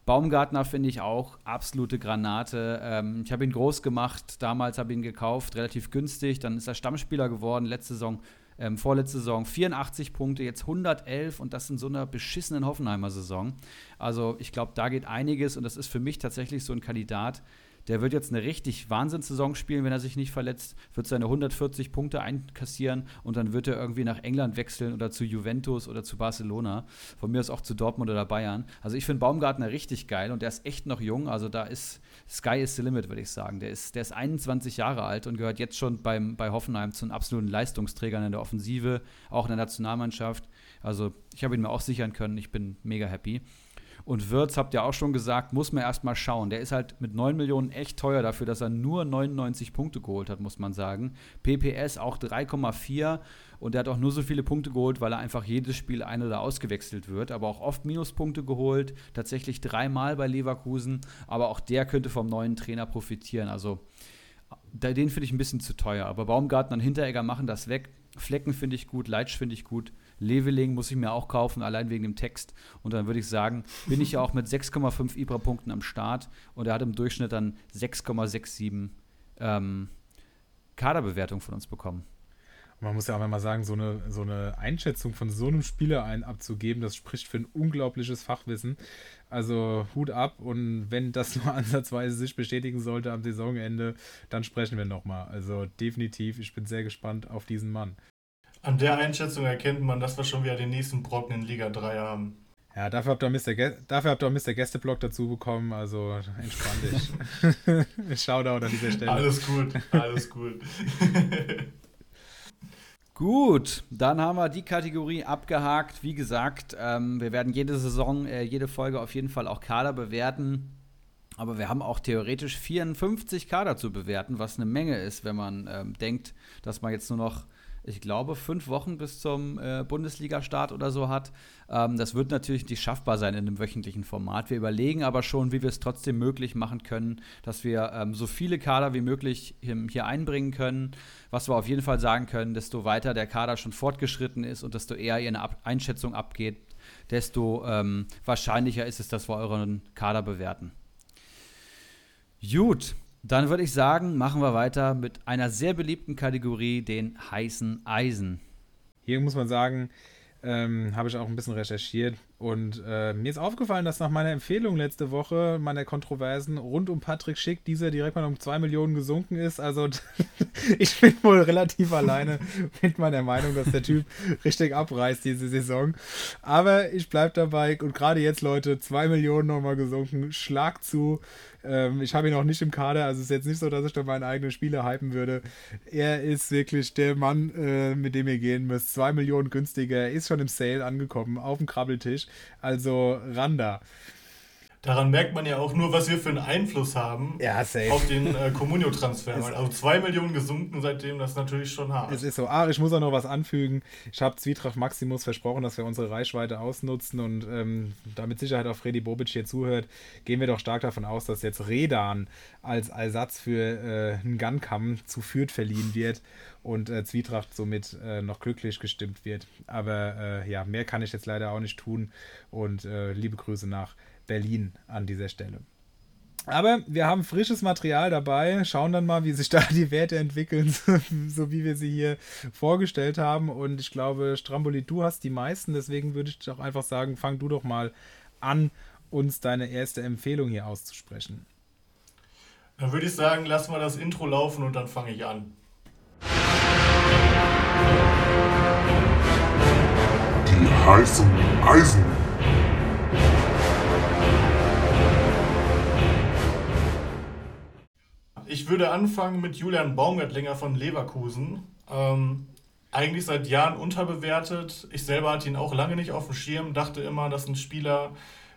S1: Baumgartner finde ich auch absolute Granate. Ähm, ich habe ihn groß gemacht, damals habe ich ihn gekauft, relativ günstig. Dann ist er Stammspieler geworden, letzte Saison, ähm, vorletzte Saison 84 Punkte, jetzt 111 und das in so einer beschissenen Hoffenheimer Saison. Also ich glaube, da geht einiges und das ist für mich tatsächlich so ein Kandidat, der wird jetzt eine richtig Wahnsinnssaison spielen, wenn er sich nicht verletzt, wird seine 140 Punkte einkassieren und dann wird er irgendwie nach England wechseln oder zu Juventus oder zu Barcelona. Von mir aus auch zu Dortmund oder Bayern. Also ich finde Baumgartner richtig geil und der ist echt noch jung. Also da ist Sky is the limit, würde ich sagen. Der ist, der ist 21 Jahre alt und gehört jetzt schon beim, bei Hoffenheim zu den absoluten Leistungsträgern in der Offensive, auch in der Nationalmannschaft. Also ich habe ihn mir auch sichern können. Ich bin mega happy. Und Wirtz, habt ihr auch schon gesagt, muss man erstmal schauen. Der ist halt mit 9 Millionen echt teuer dafür, dass er nur 99 Punkte geholt hat, muss man sagen. PPS auch 3,4 und er hat auch nur so viele Punkte geholt, weil er einfach jedes Spiel ein- oder ausgewechselt wird. Aber auch oft Minuspunkte geholt, tatsächlich dreimal bei Leverkusen. Aber auch der könnte vom neuen Trainer profitieren. Also den finde ich ein bisschen zu teuer. Aber Baumgarten und Hinteregger machen das weg. Flecken finde ich gut, Leitsch finde ich gut. Leveling muss ich mir auch kaufen, allein wegen dem Text. Und dann würde ich sagen, bin ich ja auch mit 6,5 Ibra-Punkten am Start und er hat im Durchschnitt dann 6,67 ähm, Kaderbewertung von uns bekommen.
S3: Man muss ja auch mal sagen, so eine, so eine Einschätzung von so einem Spieler ein abzugeben, das spricht für ein unglaubliches Fachwissen. Also Hut ab und wenn das nur ansatzweise sich bestätigen sollte am Saisonende, dann sprechen wir nochmal. Also definitiv, ich bin sehr gespannt auf diesen Mann.
S2: An der Einschätzung erkennt man, dass wir schon wieder den nächsten Brocken in Liga 3 haben.
S3: Ja, dafür habt ihr Mr. Dafür habt ihr auch Mr. Gästeblock dazu bekommen, also entspann dich. Shoutout an dieser Stelle.
S2: Alles gut, alles gut.
S1: Gut, dann haben wir die Kategorie abgehakt. Wie gesagt, ähm, wir werden jede Saison, äh, jede Folge auf jeden Fall auch Kader bewerten. Aber wir haben auch theoretisch 54 Kader zu bewerten, was eine Menge ist, wenn man ähm, denkt, dass man jetzt nur noch ich glaube, fünf Wochen bis zum äh, Bundesliga-Start oder so hat. Ähm, das wird natürlich nicht schaffbar sein in einem wöchentlichen Format. Wir überlegen aber schon, wie wir es trotzdem möglich machen können, dass wir ähm, so viele Kader wie möglich hier einbringen können. Was wir auf jeden Fall sagen können, desto weiter der Kader schon fortgeschritten ist und desto eher ihr eine Ab Einschätzung abgeht, desto ähm, wahrscheinlicher ist es, dass wir euren Kader bewerten. Gut, dann würde ich sagen, machen wir weiter mit einer sehr beliebten Kategorie, den heißen Eisen.
S3: Hier muss man sagen, ähm, habe ich auch ein bisschen recherchiert. Und äh, mir ist aufgefallen, dass nach meiner Empfehlung letzte Woche, meiner Kontroversen rund um Patrick Schick, dieser direkt mal um 2 Millionen gesunken ist. Also ich bin wohl relativ alleine mit meiner Meinung, dass der Typ richtig abreißt diese Saison. Aber ich bleibe dabei und gerade jetzt, Leute, 2 Millionen nochmal gesunken. Schlag zu. Ähm, ich habe ihn auch nicht im Kader, also es ist jetzt nicht so, dass ich da meine eigenen Spiele hypen würde. Er ist wirklich der Mann, äh, mit dem ihr gehen müsst. 2 Millionen günstiger. Er ist schon im Sale angekommen, auf dem Krabbeltisch. Also Randa.
S2: Daran merkt man ja auch nur, was wir für einen Einfluss haben
S3: ja,
S2: auf den äh, Comunio-Transfer. Also zwei Millionen gesunken seitdem, das natürlich schon hart.
S3: Es ist so. Ah, ich muss auch noch was anfügen. Ich habe Zwietracht Maximus versprochen, dass wir unsere Reichweite ausnutzen und ähm, damit Sicherheit auch Freddy Bobic hier zuhört, gehen wir doch stark davon aus, dass jetzt Redan als Ersatz für äh, einen Gunkamm zu Fürth verliehen wird und äh, Zwietracht somit äh, noch glücklich gestimmt wird. Aber äh, ja, mehr kann ich jetzt leider auch nicht tun und äh, liebe Grüße nach Berlin an dieser Stelle. Aber wir haben frisches Material dabei, schauen dann mal, wie sich da die Werte entwickeln, so wie wir sie hier vorgestellt haben. Und ich glaube, Stramboli, du hast die meisten, deswegen würde ich doch einfach sagen, fang du doch mal an, uns deine erste Empfehlung hier auszusprechen.
S2: Dann würde ich sagen, lass mal das Intro laufen und dann fange ich an.
S8: Die heißen Eisen.
S2: Ich würde anfangen mit Julian Baumgartlinger von Leverkusen. Ähm, eigentlich seit Jahren unterbewertet. Ich selber hatte ihn auch lange nicht auf dem Schirm, dachte immer, dass ein Spieler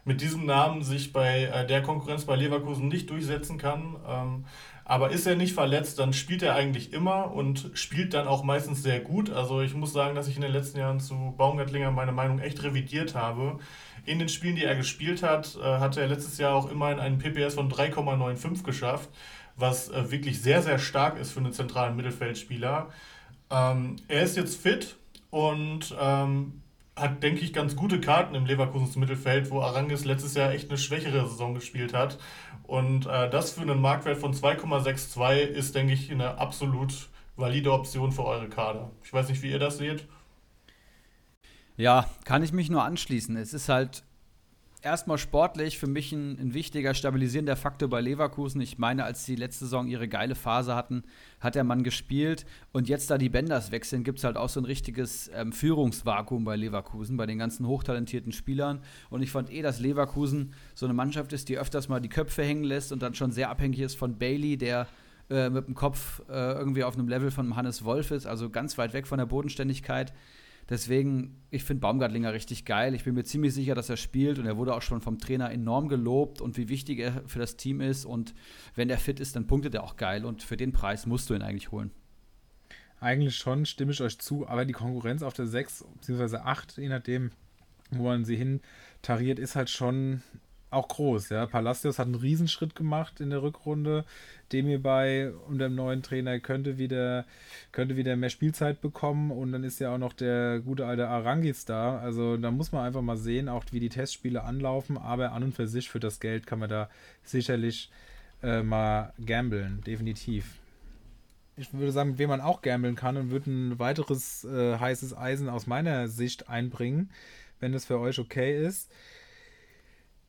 S2: mit diesem Namen sich bei äh, der Konkurrenz bei Leverkusen nicht durchsetzen kann. Ähm, aber ist er nicht verletzt, dann spielt er eigentlich immer und spielt dann auch meistens sehr gut. Also ich muss sagen, dass ich in den letzten Jahren zu Baumgartlinger meine Meinung echt revidiert habe. In den Spielen, die er gespielt hat, äh, hatte er letztes Jahr auch immerhin einen PPS von 3,95 geschafft, was äh, wirklich sehr, sehr stark ist für einen zentralen Mittelfeldspieler. Ähm, er ist jetzt fit und ähm, hat, denke ich, ganz gute Karten im Leverkusens Mittelfeld, wo Arangis letztes Jahr echt eine schwächere Saison gespielt hat. Und äh, das für einen Marktwert von 2,62 ist, denke ich, eine absolut valide Option für eure Kader. Ich weiß nicht, wie ihr das seht.
S1: Ja, kann ich mich nur anschließen. Es ist halt erstmal sportlich für mich ein, ein, wichtiger stabilisierender Faktor bei Leverkusen. Ich meine, als sie letzte Saison ihre geile Phase hatten, hat der Mann gespielt. Und jetzt, da die Bänders wechseln, gibt es halt auch so ein richtiges ähm, Führungsvakuum bei Leverkusen, bei den ganzen hochtalentierten Spielern. Und ich fand eh, dass Leverkusen so eine Mannschaft ist, die öfters mal die Köpfe hängen lässt und dann schon sehr abhängig ist von Bailey, der äh, mit dem Kopf äh, irgendwie auf einem Level von Hannes Wolf ist, also ganz weit weg von der Bodenständigkeit. Deswegen, ich finde Baumgartlinger richtig geil. Ich bin mir ziemlich sicher, dass er spielt und er wurde auch schon vom Trainer enorm gelobt und wie wichtig er für das Team ist. Und wenn er fit ist, dann punktet er auch geil und für den Preis musst du ihn eigentlich holen.
S3: Eigentlich schon, stimme ich euch zu, aber die Konkurrenz auf der 6 bzw. 8, je nachdem, wo man sie hin tariert, ist halt schon auch groß. Ja. Palacios hat einen Riesenschritt gemacht in der Rückrunde. Demirbay unter dem neuen Trainer könnte wieder, könnte wieder mehr Spielzeit bekommen und dann ist ja auch noch der gute alte Arangis da. Also da muss man einfach mal sehen, auch wie die Testspiele anlaufen, aber an und für sich für das Geld kann man da sicherlich äh, mal gambeln, definitiv. Ich würde sagen, wen man auch gambeln kann und würde ein weiteres äh, heißes Eisen aus meiner Sicht einbringen, wenn das für euch okay ist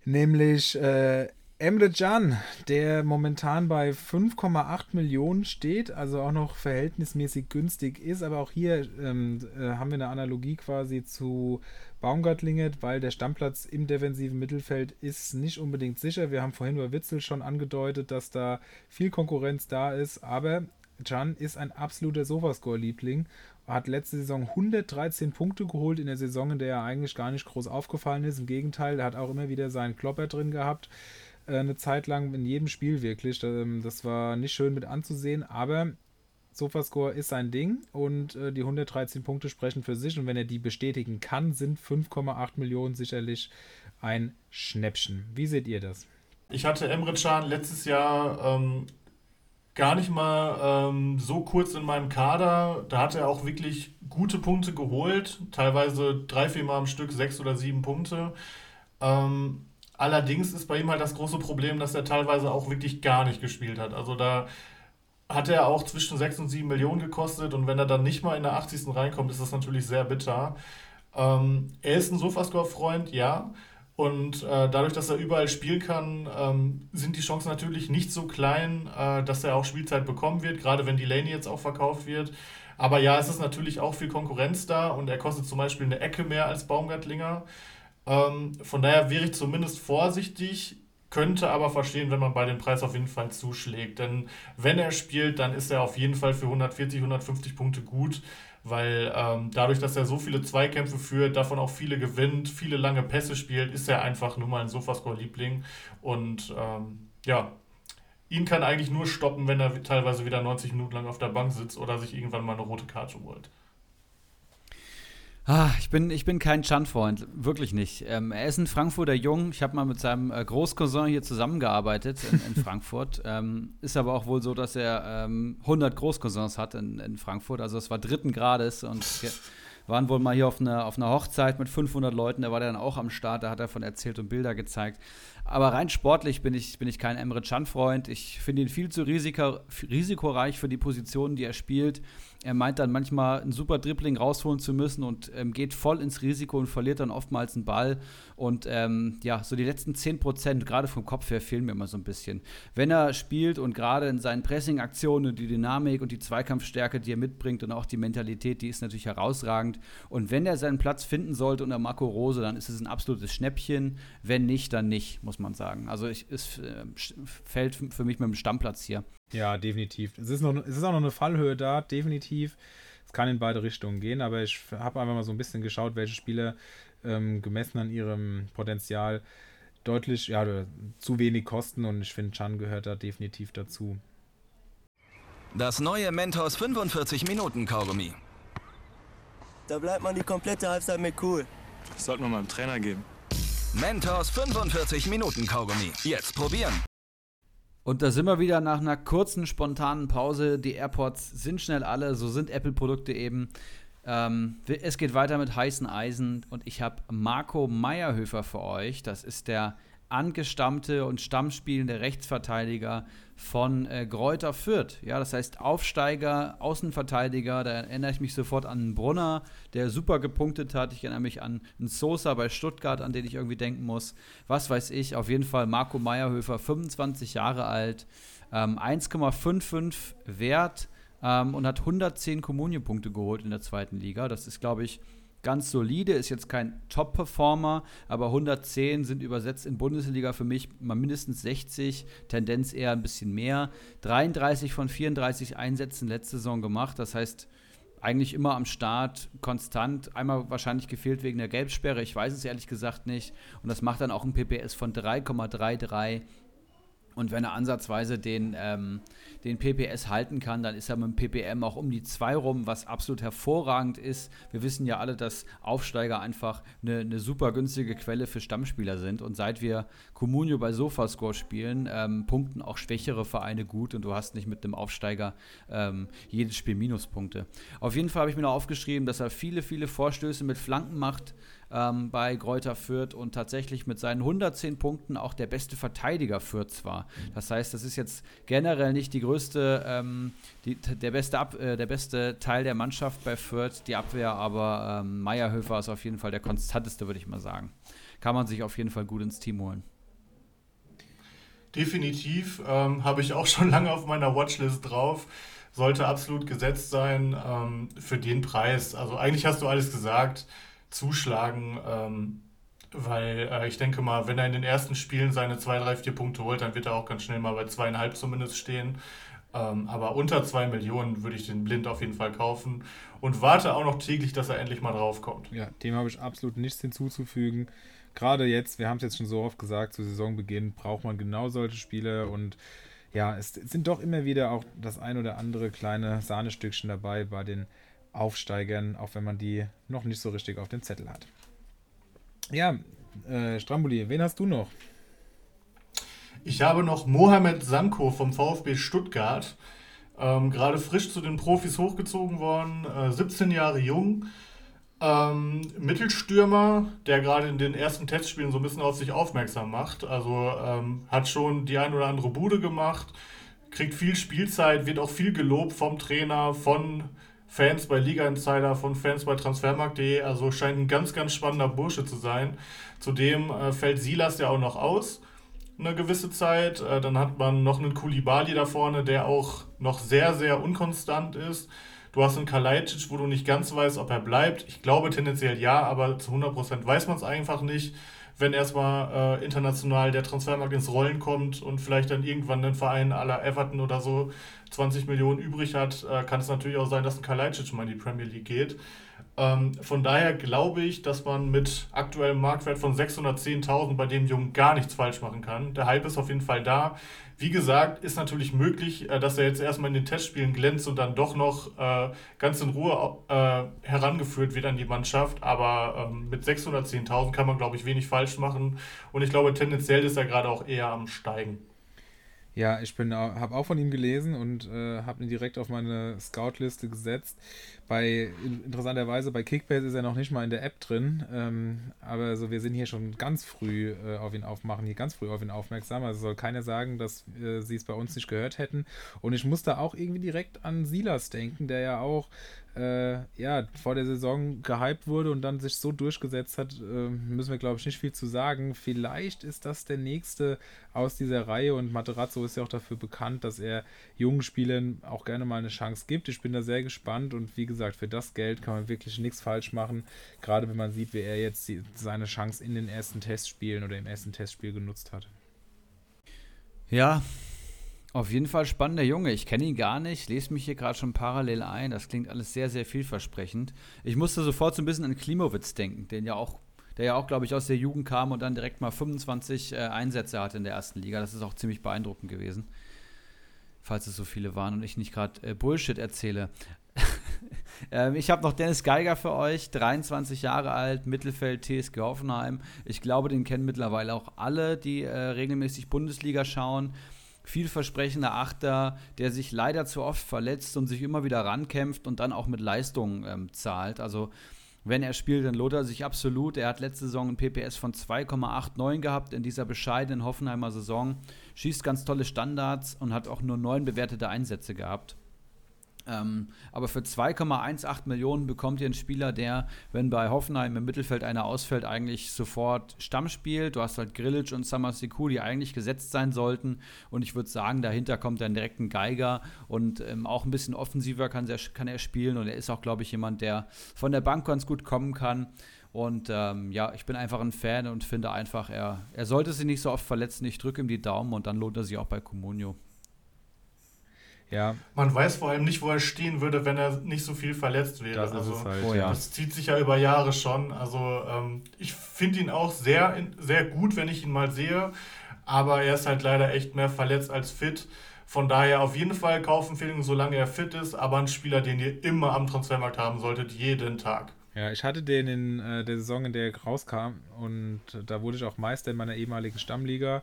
S3: nämlich äh, Emre Can, der momentan bei 5,8 Millionen steht, also auch noch verhältnismäßig günstig ist, aber auch hier ähm, äh, haben wir eine Analogie quasi zu Baumgartlinger, weil der Stammplatz im defensiven Mittelfeld ist nicht unbedingt sicher. Wir haben vorhin bei Witzel schon angedeutet, dass da viel Konkurrenz da ist, aber Can ist ein absoluter Sofascore-Liebling hat letzte Saison 113 Punkte geholt in der Saison, in der er eigentlich gar nicht groß aufgefallen ist. Im Gegenteil, er hat auch immer wieder seinen Klopper drin gehabt. Äh, eine Zeit lang in jedem Spiel wirklich. Ähm, das war nicht schön mit anzusehen, aber Sofascore ist sein Ding und äh, die 113 Punkte sprechen für sich. Und wenn er die bestätigen kann, sind 5,8 Millionen sicherlich ein Schnäppchen. Wie seht ihr das?
S2: Ich hatte Emre Can letztes Jahr ähm, gar nicht mal ähm, so kurz in meinem Kader. Da hat er auch wirklich gute Punkte geholt, teilweise drei, vier Mal am Stück sechs oder sieben Punkte. Ähm, allerdings ist bei ihm halt das große Problem, dass er teilweise auch wirklich gar nicht gespielt hat. Also da hat er auch zwischen 6 und 7 Millionen gekostet und wenn er dann nicht mal in der 80. reinkommt, ist das natürlich sehr bitter. Ähm, er ist ein Sofascore-Freund, ja. Und äh, dadurch, dass er überall spielen kann, ähm, sind die Chancen natürlich nicht so klein, äh, dass er auch Spielzeit bekommen wird, gerade wenn Delaney jetzt auch verkauft wird. Aber ja, es ist natürlich auch viel Konkurrenz da und er kostet zum Beispiel eine Ecke mehr als Baumgartlinger. Ähm, von daher wäre ich zumindest vorsichtig, könnte aber verstehen, wenn man bei dem Preis auf jeden Fall zuschlägt. Denn wenn er spielt, dann ist er auf jeden Fall für 140, 150 Punkte gut weil ähm, dadurch, dass er so viele Zweikämpfe führt, davon auch viele gewinnt, viele lange Pässe spielt, ist er einfach nur mal ein Sofascore-Liebling und ähm, ja, ihn kann eigentlich nur stoppen, wenn er teilweise wieder 90 Minuten lang auf der Bank sitzt oder sich irgendwann mal eine rote Karte holt.
S1: Ah, ich, bin, ich bin kein Chan-Freund, wirklich nicht. Ähm, er ist ein Frankfurter Jung. Ich habe mal mit seinem äh, Großcousin hier zusammengearbeitet in, in Frankfurt. Ähm, ist aber auch wohl so, dass er ähm, 100 Großcousins hat in, in Frankfurt. Also es war dritten Grades und waren wohl mal hier auf einer, auf einer Hochzeit mit 500 Leuten. Da war der dann auch am Start. Da hat er von erzählt und Bilder gezeigt. Aber rein sportlich bin ich, bin ich kein Emre Can-Freund. Ich finde ihn viel zu risiko, risikoreich für die Positionen, die er spielt. Er meint dann manchmal ein super Dribbling rausholen zu müssen und ähm, geht voll ins Risiko und verliert dann oftmals einen Ball. Und ähm, ja, so die letzten 10 Prozent, gerade vom Kopf her, fehlen mir immer so ein bisschen. Wenn er spielt und gerade in seinen Pressing-Aktionen die Dynamik und die Zweikampfstärke, die er mitbringt und auch die Mentalität, die ist natürlich herausragend. Und wenn er seinen Platz finden sollte unter Marco Rose, dann ist es ein absolutes Schnäppchen. Wenn nicht, dann nicht, muss man sagen. Also ich, es äh, fällt für mich mit dem Stammplatz hier.
S3: Ja, definitiv. Es ist, noch, es ist auch noch eine Fallhöhe da, definitiv. Es kann in beide Richtungen gehen, aber ich habe einfach mal so ein bisschen geschaut, welche Spieler ähm, gemessen an ihrem Potenzial deutlich, ja, zu wenig kosten und ich finde, Chan gehört da definitiv dazu.
S9: Das neue Mentos 45 Minuten Kaugummi.
S10: Da bleibt man die komplette Halbzeit mit cool.
S11: Das sollte man meinem Trainer geben.
S9: Mentos 45 Minuten Kaugummi. Jetzt probieren.
S1: Und da sind wir wieder nach einer kurzen, spontanen Pause. Die AirPods sind schnell alle, so sind Apple-Produkte eben. Ähm, es geht weiter mit heißen Eisen und ich habe Marco Meierhöfer für euch. Das ist der angestammte und stammspielende Rechtsverteidiger von äh, Gräuter Fürth. Ja, das heißt Aufsteiger, Außenverteidiger. Da erinnere ich mich sofort an einen Brunner, der super gepunktet hat. Ich erinnere mich an einen Sosa bei Stuttgart, an den ich irgendwie denken muss. Was weiß ich. Auf jeden Fall Marco Meierhöfer, 25 Jahre alt, ähm, 1,55 Wert ähm, und hat 110 Kommunionpunkte geholt in der zweiten Liga. Das ist, glaube ich, ganz solide, ist jetzt kein Top-Performer, aber 110 sind übersetzt in Bundesliga für mich mal mindestens 60, Tendenz eher ein bisschen mehr. 33 von 34 Einsätzen letzte Saison gemacht, das heißt eigentlich immer am Start, konstant, einmal wahrscheinlich gefehlt wegen der Gelbsperre, ich weiß es ehrlich gesagt nicht. Und das macht dann auch ein PPS von 3,33 und wenn er ansatzweise den, ähm, den PPS halten kann, dann ist er mit dem PPM auch um die 2 rum, was absolut hervorragend ist. Wir wissen ja alle, dass Aufsteiger einfach eine, eine super günstige Quelle für Stammspieler sind. Und seit wir Comunio bei Sofascore spielen, ähm, punkten auch schwächere Vereine gut und du hast nicht mit dem Aufsteiger ähm, jedes Spiel Minuspunkte. Auf jeden Fall habe ich mir noch aufgeschrieben, dass er viele, viele Vorstöße mit Flanken macht ähm, bei Gräuter Fürth und tatsächlich mit seinen 110 Punkten auch der beste Verteidiger Fürths war. Das heißt, das ist jetzt generell nicht die größte, ähm, die, der, beste Ab, äh, der beste Teil der Mannschaft bei Fürth, die Abwehr, aber ähm, Meierhöfer ist auf jeden Fall der konstanteste, würde ich mal sagen. Kann man sich auf jeden Fall gut ins Team holen.
S2: Definitiv ähm, habe ich auch schon lange auf meiner Watchlist drauf sollte absolut gesetzt sein ähm, für den Preis. Also eigentlich hast du alles gesagt zuschlagen, ähm, weil äh, ich denke mal, wenn er in den ersten Spielen seine zwei, drei, vier Punkte holt, dann wird er auch ganz schnell mal bei zweieinhalb zumindest stehen. Ähm, aber unter zwei Millionen würde ich den blind auf jeden Fall kaufen und warte auch noch täglich, dass er endlich mal draufkommt.
S3: Ja, dem habe ich absolut nichts hinzuzufügen. Gerade jetzt, wir haben es jetzt schon so oft gesagt, zu Saisonbeginn braucht man genau solche Spiele und ja, es sind doch immer wieder auch das ein oder andere kleine Sahnestückchen dabei bei den Aufsteigern, auch wenn man die noch nicht so richtig auf dem Zettel hat. Ja, äh, Stramboli, wen hast du noch?
S2: Ich habe noch Mohamed Sanko vom VfB Stuttgart. Ähm, gerade frisch zu den Profis hochgezogen worden, äh, 17 Jahre jung. Ähm, Mittelstürmer, der gerade in den ersten Testspielen so ein bisschen auf sich aufmerksam macht. Also ähm, hat schon die ein oder andere Bude gemacht, kriegt viel Spielzeit, wird auch viel gelobt vom Trainer, von Fans bei Liga Insider, von Fans bei Transfermarkt.de. Also scheint ein ganz, ganz spannender Bursche zu sein. Zudem äh, fällt Silas ja auch noch aus, eine gewisse Zeit. Äh, dann hat man noch einen Kulibali da vorne, der auch noch sehr, sehr unkonstant ist. Du hast einen Kalajdzic, wo du nicht ganz weißt, ob er bleibt. Ich glaube tendenziell ja, aber zu 100% weiß man es einfach nicht wenn erstmal äh, international der Transfermarkt ins Rollen kommt und vielleicht dann irgendwann ein Verein aller Everton oder so 20 Millionen übrig hat, äh, kann es natürlich auch sein, dass ein Kalajdzic mal in die Premier League geht. Ähm, von daher glaube ich, dass man mit aktuellem Marktwert von 610.000 bei dem Jungen gar nichts falsch machen kann. Der Hype ist auf jeden Fall da. Wie gesagt, ist natürlich möglich, äh, dass er jetzt erstmal in den Testspielen glänzt und dann doch noch äh, ganz in Ruhe äh, herangeführt wird an die Mannschaft. Aber ähm, mit 610.000 kann man, glaube ich, wenig falsch machen. Und ich glaube, tendenziell ist er gerade auch eher am Steigen.
S3: Ja, ich habe auch von ihm gelesen und äh, habe ihn direkt auf meine Scout-Liste gesetzt. Bei, interessanterweise, bei Kickbase ist er noch nicht mal in der App drin. Ähm, aber so, wir sind hier schon ganz früh äh, auf ihn aufmachen, hier ganz früh auf ihn aufmerksam. Also soll keiner sagen, dass äh, sie es bei uns nicht gehört hätten. Und ich muss da auch irgendwie direkt an Silas denken, der ja auch äh, ja, vor der Saison gehypt wurde und dann sich so durchgesetzt hat, äh, müssen wir, glaube ich, nicht viel zu sagen. Vielleicht ist das der nächste aus dieser Reihe und Materazzo ist ja auch dafür bekannt, dass er jungen Spielern auch gerne mal eine Chance gibt. Ich bin da sehr gespannt und wie gesagt, für das Geld kann man wirklich nichts falsch machen, gerade wenn man sieht, wie er jetzt die, seine Chance in den ersten Testspielen oder im ersten Testspiel genutzt hat.
S1: Ja, auf jeden Fall spannender Junge. Ich kenne ihn gar nicht, lese mich hier gerade schon parallel ein. Das klingt alles sehr, sehr vielversprechend. Ich musste sofort so ein bisschen an Klimowitz denken, den ja auch, der ja auch, glaube ich, aus der Jugend kam und dann direkt mal 25 äh, Einsätze hatte in der ersten Liga. Das ist auch ziemlich beeindruckend gewesen. Falls es so viele waren und ich nicht gerade äh, Bullshit erzähle. ähm, ich habe noch Dennis Geiger für euch, 23 Jahre alt, Mittelfeld TSG Hoffenheim. Ich glaube, den kennen mittlerweile auch alle, die äh, regelmäßig Bundesliga schauen vielversprechender Achter, der sich leider zu oft verletzt und sich immer wieder rankämpft und dann auch mit Leistung ähm, zahlt. Also wenn er spielt, dann lohnt er sich absolut. Er hat letzte Saison ein PPS von 2,89 gehabt in dieser bescheidenen Hoffenheimer Saison. Schießt ganz tolle Standards und hat auch nur neun bewertete Einsätze gehabt. Ähm, aber für 2,18 Millionen bekommt ihr einen Spieler, der, wenn bei Hoffenheim im Mittelfeld einer ausfällt, eigentlich sofort Stamm spielt. Du hast halt Grillic und Samasiku, die eigentlich gesetzt sein sollten. Und ich würde sagen, dahinter kommt dann direkt ein Geiger und ähm, auch ein bisschen offensiver kann, der, kann er spielen. Und er ist auch, glaube ich, jemand, der von der Bank ganz gut kommen kann. Und ähm, ja, ich bin einfach ein Fan und finde einfach, er, er sollte sich nicht so oft verletzen. Ich drücke ihm die Daumen und dann lohnt er sich auch bei Comunio.
S2: Ja. Man weiß vor allem nicht, wo er stehen würde, wenn er nicht so viel verletzt wäre. Das, also, halt, oh, ja. das zieht sich ja über Jahre schon. Also ähm, ich finde ihn auch sehr, sehr gut, wenn ich ihn mal sehe. Aber er ist halt leider echt mehr verletzt als fit. Von daher auf jeden Fall kaufen Feeling, solange er fit ist, aber ein Spieler, den ihr immer am Transfermarkt haben solltet, jeden Tag.
S3: Ja, ich hatte den in äh, der Saison, in der er rauskam und da wurde ich auch Meister in meiner ehemaligen Stammliga.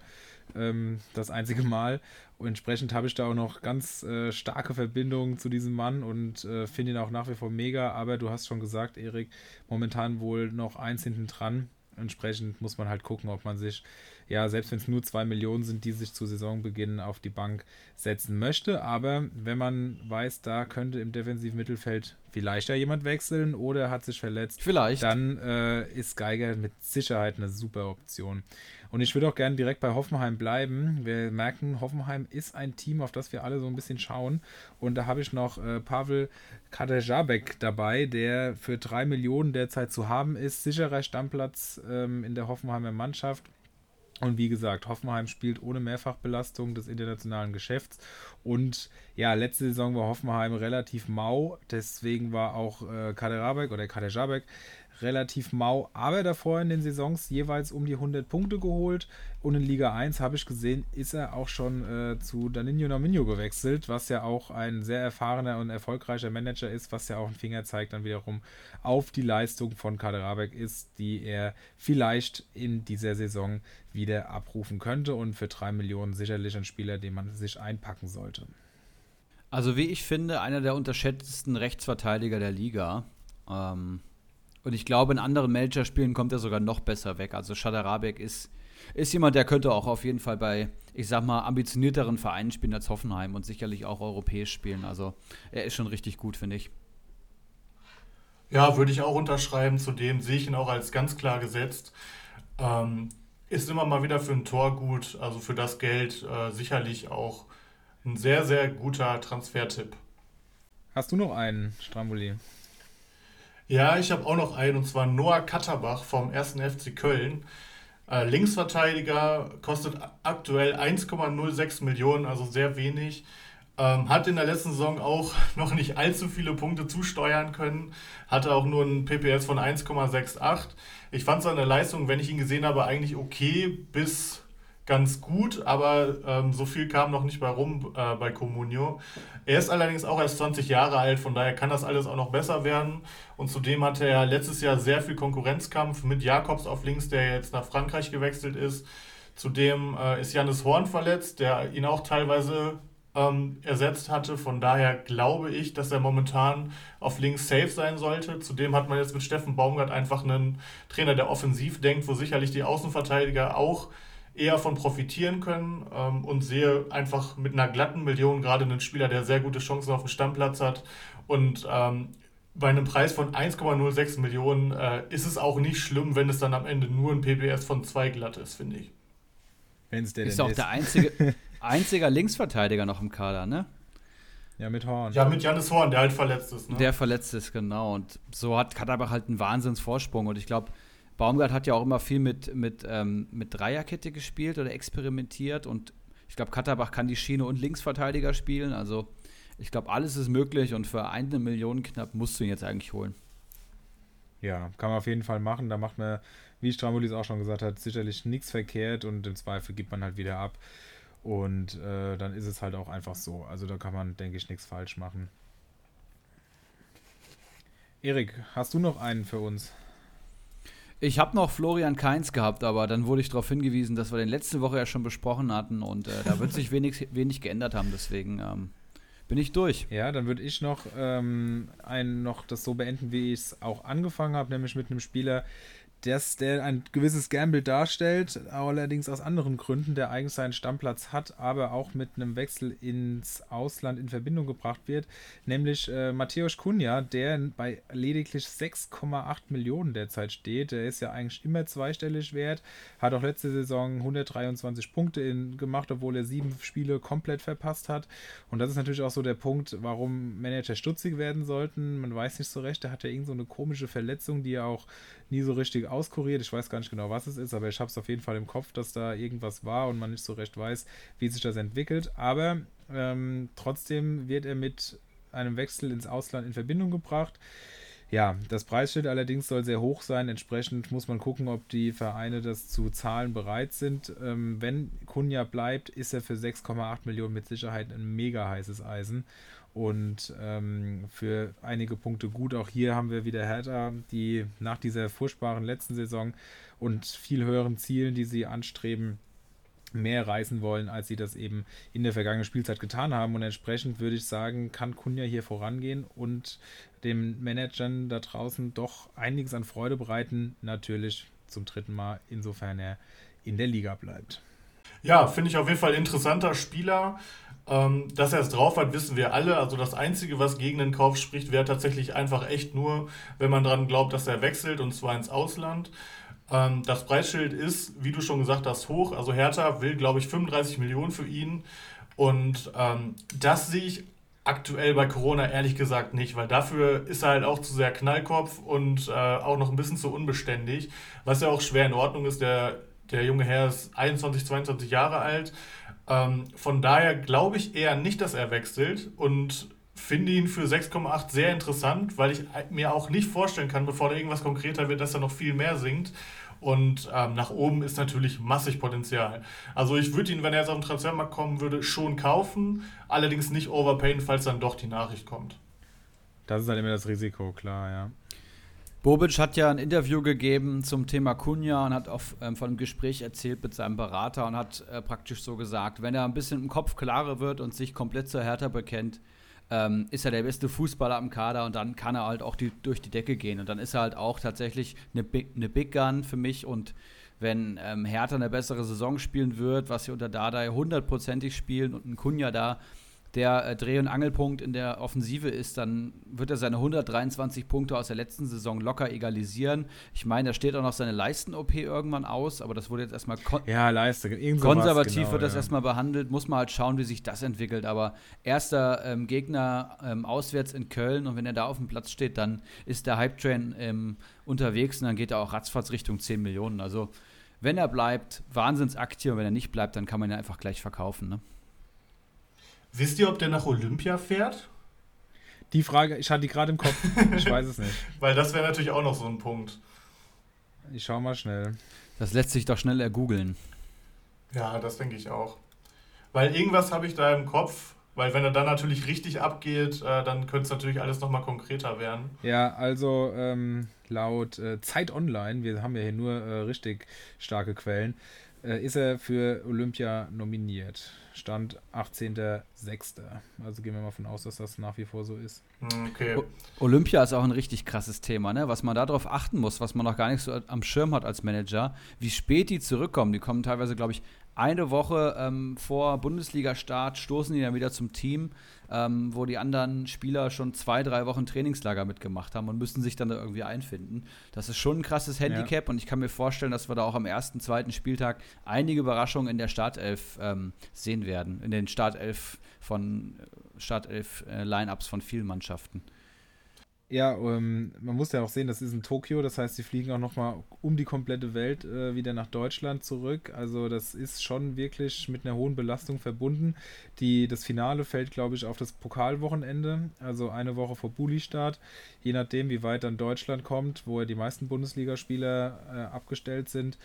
S3: Ähm, das einzige Mal. Entsprechend habe ich da auch noch ganz äh, starke Verbindungen zu diesem Mann und äh, finde ihn auch nach wie vor mega. Aber du hast schon gesagt, Erik, momentan wohl noch eins hinten dran. Entsprechend muss man halt gucken, ob man sich, ja, selbst wenn es nur zwei Millionen sind, die sich zu Saisonbeginn auf die Bank setzen möchte. Aber wenn man weiß, da könnte im defensiven Mittelfeld vielleicht ja jemand wechseln oder hat sich verletzt,
S1: vielleicht.
S3: dann äh, ist Geiger mit Sicherheit eine super Option. Und ich würde auch gerne direkt bei Hoffenheim bleiben. Wir merken, Hoffenheim ist ein Team, auf das wir alle so ein bisschen schauen. Und da habe ich noch äh, Pavel Kadejabek dabei, der für drei Millionen derzeit zu haben ist. Sicherer Stammplatz ähm, in der Hoffenheimer Mannschaft. Und wie gesagt, Hoffenheim spielt ohne Mehrfachbelastung des internationalen Geschäfts. Und ja, letzte Saison war Hoffenheim relativ mau. Deswegen war auch äh, Kaderabek oder Kadejabek relativ mau, aber davor in den Saisons jeweils um die 100 Punkte geholt. Und in Liga 1 habe ich gesehen, ist er auch schon äh, zu Danilo Nominio gewechselt, was ja auch ein sehr erfahrener und erfolgreicher Manager ist, was ja auch einen Finger zeigt dann wiederum auf die Leistung von Kaderabek ist, die er vielleicht in dieser Saison wieder abrufen könnte und für 3 Millionen sicherlich ein Spieler, den man sich einpacken sollte.
S1: Also wie ich finde, einer der unterschätztesten Rechtsverteidiger der Liga. Ähm, und ich glaube, in anderen Manager-Spielen kommt er sogar noch besser weg. Also Schadarabek ist, ist jemand, der könnte auch auf jeden Fall bei, ich sag mal, ambitionierteren Vereinen spielen als Hoffenheim und sicherlich auch europäisch spielen. Also er ist schon richtig gut, finde ich.
S2: Ja, würde ich auch unterschreiben. Zudem sehe ich ihn auch als ganz klar gesetzt. Ähm, ist immer mal wieder für ein Tor gut, also für das Geld äh, sicherlich auch ein sehr, sehr guter Transfertipp.
S3: Hast du noch einen, Stramboli?
S2: Ja, ich habe auch noch einen, und zwar Noah Katterbach vom 1. FC Köln. Äh, Linksverteidiger kostet aktuell 1,06 Millionen, also sehr wenig. Ähm, hat in der letzten Saison auch noch nicht allzu viele Punkte zusteuern können. Hatte auch nur ein PPS von 1,68. Ich fand seine Leistung, wenn ich ihn gesehen habe, eigentlich okay bis ganz gut, aber ähm, so viel kam noch nicht bei rum äh, bei Comunio. Er ist allerdings auch erst 20 Jahre alt, von daher kann das alles auch noch besser werden. Und zudem hatte er letztes Jahr sehr viel Konkurrenzkampf mit Jakobs auf links, der jetzt nach Frankreich gewechselt ist. Zudem äh, ist Janis Horn verletzt, der ihn auch teilweise ähm, ersetzt hatte. Von daher glaube ich, dass er momentan auf links safe sein sollte. Zudem hat man jetzt mit Steffen Baumgart einfach einen Trainer, der offensiv denkt, wo sicherlich die Außenverteidiger auch eher von profitieren können ähm, und sehe einfach mit einer glatten Million gerade einen Spieler, der sehr gute Chancen auf dem Stammplatz hat und ähm, bei einem Preis von 1,06 Millionen äh, ist es auch nicht schlimm, wenn es dann am Ende nur ein PPS von 2 glatt ist, finde ich.
S1: Wenn es der ist auch ist. der einzige, einzige Linksverteidiger noch im Kader, ne?
S3: Ja, mit Horn.
S2: Ja, mit Janis Horn, der halt verletzt ist. Ne?
S1: Der verletzt ist, genau. Und so hat Katterbach halt einen Wahnsinnsvorsprung. Und ich glaube, Baumgart hat ja auch immer viel mit, mit, ähm, mit Dreierkette gespielt oder experimentiert. Und ich glaube, Katterbach kann die Schiene und Linksverteidiger spielen. Also ich glaube, alles ist möglich. Und für eine Million knapp musst du ihn jetzt eigentlich holen.
S3: Ja, kann man auf jeden Fall machen. Da macht man, wie Strambulis auch schon gesagt hat, sicherlich nichts verkehrt. Und im Zweifel gibt man halt wieder ab. Und äh, dann ist es halt auch einfach so. Also da kann man, denke ich, nichts falsch machen. Erik, hast du noch einen für uns?
S1: Ich habe noch Florian Kainz gehabt, aber dann wurde ich darauf hingewiesen, dass wir den letzte Woche ja schon besprochen hatten und äh, da wird sich wenig, wenig geändert haben. Deswegen ähm, bin ich durch.
S3: Ja, dann würde ich noch, ähm, ein, noch das so beenden, wie ich es auch angefangen habe, nämlich mit einem Spieler, dass der ein gewisses Gamble darstellt, allerdings aus anderen Gründen, der eigentlich seinen Stammplatz hat, aber auch mit einem Wechsel ins Ausland in Verbindung gebracht wird, nämlich äh, Matthäus Kunja, der bei lediglich 6,8 Millionen derzeit steht. Der ist ja eigentlich immer zweistellig wert, hat auch letzte Saison 123 Punkte in, gemacht, obwohl er sieben Spiele komplett verpasst hat. Und das ist natürlich auch so der Punkt, warum Manager stutzig werden sollten. Man weiß nicht so recht, der hat ja irgend so eine komische Verletzung, die er auch nie so richtig auskuriert. Ich weiß gar nicht genau, was es ist, aber ich habe es auf jeden Fall im Kopf, dass da irgendwas war und man nicht so recht weiß, wie sich das entwickelt. Aber ähm, trotzdem wird er mit einem Wechsel ins Ausland in Verbindung gebracht. Ja, das Preisschild allerdings soll sehr hoch sein. Entsprechend muss man gucken, ob die Vereine das zu zahlen bereit sind. Ähm, wenn Kunja bleibt, ist er für 6,8 Millionen mit Sicherheit ein mega heißes Eisen und ähm, für einige Punkte gut. Auch hier haben wir wieder Hertha, die nach dieser furchtbaren letzten Saison und viel höheren Zielen, die sie anstreben, mehr reißen wollen, als sie das eben in der vergangenen Spielzeit getan haben. Und entsprechend würde ich sagen, kann Kunja hier vorangehen und dem Managern da draußen doch einiges an Freude bereiten. Natürlich zum dritten Mal, insofern er in der Liga bleibt.
S2: Ja, finde ich auf jeden Fall interessanter Spieler. Ähm, dass er es drauf hat, wissen wir alle. Also das Einzige, was gegen den Kauf spricht, wäre tatsächlich einfach echt nur, wenn man daran glaubt, dass er wechselt und zwar ins Ausland. Ähm, das Preisschild ist, wie du schon gesagt hast, hoch. Also Hertha will, glaube ich, 35 Millionen für ihn. Und ähm, das sehe ich aktuell bei Corona ehrlich gesagt nicht, weil dafür ist er halt auch zu sehr Knallkopf und äh, auch noch ein bisschen zu unbeständig, was ja auch schwer in Ordnung ist. Der, der junge Herr ist 21, 22 Jahre alt ähm, von daher glaube ich eher nicht, dass er wechselt und finde ihn für 6,8 sehr interessant, weil ich mir auch nicht vorstellen kann, bevor da irgendwas konkreter wird, dass er noch viel mehr singt. Und ähm, nach oben ist natürlich massig Potenzial. Also ich würde ihn, wenn er jetzt auf den Transfermarkt kommen würde, schon kaufen, allerdings nicht overpayen, falls dann doch die Nachricht kommt.
S3: Das ist halt immer das Risiko, klar, ja.
S1: Bobic hat ja ein Interview gegeben zum Thema Kunja und hat auf, ähm, von einem Gespräch erzählt mit seinem Berater und hat äh, praktisch so gesagt, wenn er ein bisschen im Kopf klarer wird und sich komplett zur Hertha bekennt, ähm, ist er der beste Fußballer am Kader und dann kann er halt auch die, durch die Decke gehen. Und dann ist er halt auch tatsächlich eine Big, eine Big Gun für mich und wenn ähm, Hertha eine bessere Saison spielen wird, was sie unter Dardai hundertprozentig spielen und ein Kunja da der äh, Dreh- und Angelpunkt in der Offensive ist, dann wird er seine 123 Punkte aus der letzten Saison locker egalisieren. Ich meine, da steht auch noch seine Leisten-OP irgendwann aus, aber das wurde jetzt erstmal kon
S3: ja, Leiste,
S1: konservativ genau, wird das ja. erstmal behandelt. Muss man halt schauen, wie sich das entwickelt. Aber erster ähm, Gegner ähm, auswärts in Köln und wenn er da auf dem Platz steht, dann ist der Hype-Train ähm, unterwegs und dann geht er auch ratzfatz Richtung 10 Millionen. Also wenn er bleibt, Wahnsinnsaktie und wenn er nicht bleibt, dann kann man ihn einfach gleich verkaufen. Ne?
S2: Wisst ihr, ob der nach Olympia fährt?
S3: Die Frage, ich hatte die gerade im Kopf. Ich weiß es nicht.
S2: Weil das wäre natürlich auch noch so ein Punkt.
S3: Ich schau mal schnell.
S1: Das lässt sich doch schnell ergoogeln.
S2: Ja, das denke ich auch. Weil irgendwas habe ich da im Kopf, weil wenn er dann natürlich richtig abgeht, äh, dann könnte es natürlich alles nochmal konkreter werden.
S3: Ja, also ähm, laut äh, Zeit Online, wir haben ja hier nur äh, richtig starke Quellen, äh, ist er für Olympia nominiert. Stand 18.06. Also gehen wir mal von aus, dass das nach wie vor so ist.
S2: Okay.
S1: O Olympia ist auch ein richtig krasses Thema, ne? Was man darauf achten muss, was man noch gar nicht so am Schirm hat als Manager, wie spät die zurückkommen. Die kommen teilweise, glaube ich, eine Woche ähm, vor Bundesliga-Start stoßen die dann wieder zum Team, ähm, wo die anderen Spieler schon zwei, drei Wochen Trainingslager mitgemacht haben und müssen sich dann da irgendwie einfinden. Das ist schon ein krasses Handicap ja. und ich kann mir vorstellen, dass wir da auch am ersten, zweiten Spieltag einige Überraschungen in der Startelf ähm, sehen werden, in den Startelf von äh, Startelf äh, Lineups von vielen Mannschaften.
S3: Ja, ähm, man muss ja auch sehen, das ist in Tokio, das heißt, sie fliegen auch nochmal um die komplette Welt äh, wieder nach Deutschland zurück. Also das ist schon wirklich mit einer hohen Belastung verbunden. Die, das Finale fällt, glaube ich, auf das Pokalwochenende, also eine Woche vor Bulli-Start. Je nachdem, wie weit dann Deutschland kommt, wo ja die meisten Bundesligaspieler äh, abgestellt sind,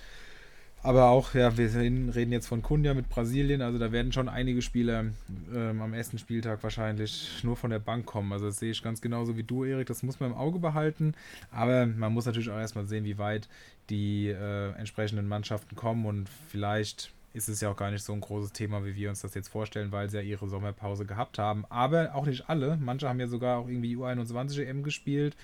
S3: aber auch, ja, wir reden jetzt von Kunja mit Brasilien, also da werden schon einige Spieler ähm, am ersten Spieltag wahrscheinlich nur von der Bank kommen. Also das sehe ich ganz genauso wie du, Erik. Das muss man im Auge behalten. Aber man muss natürlich auch erstmal sehen, wie weit die äh, entsprechenden Mannschaften kommen und vielleicht ist es ja auch gar nicht so ein großes Thema, wie wir uns das jetzt vorstellen, weil sie ja ihre Sommerpause gehabt haben. Aber auch nicht alle. Manche haben ja sogar auch irgendwie U21 EM gespielt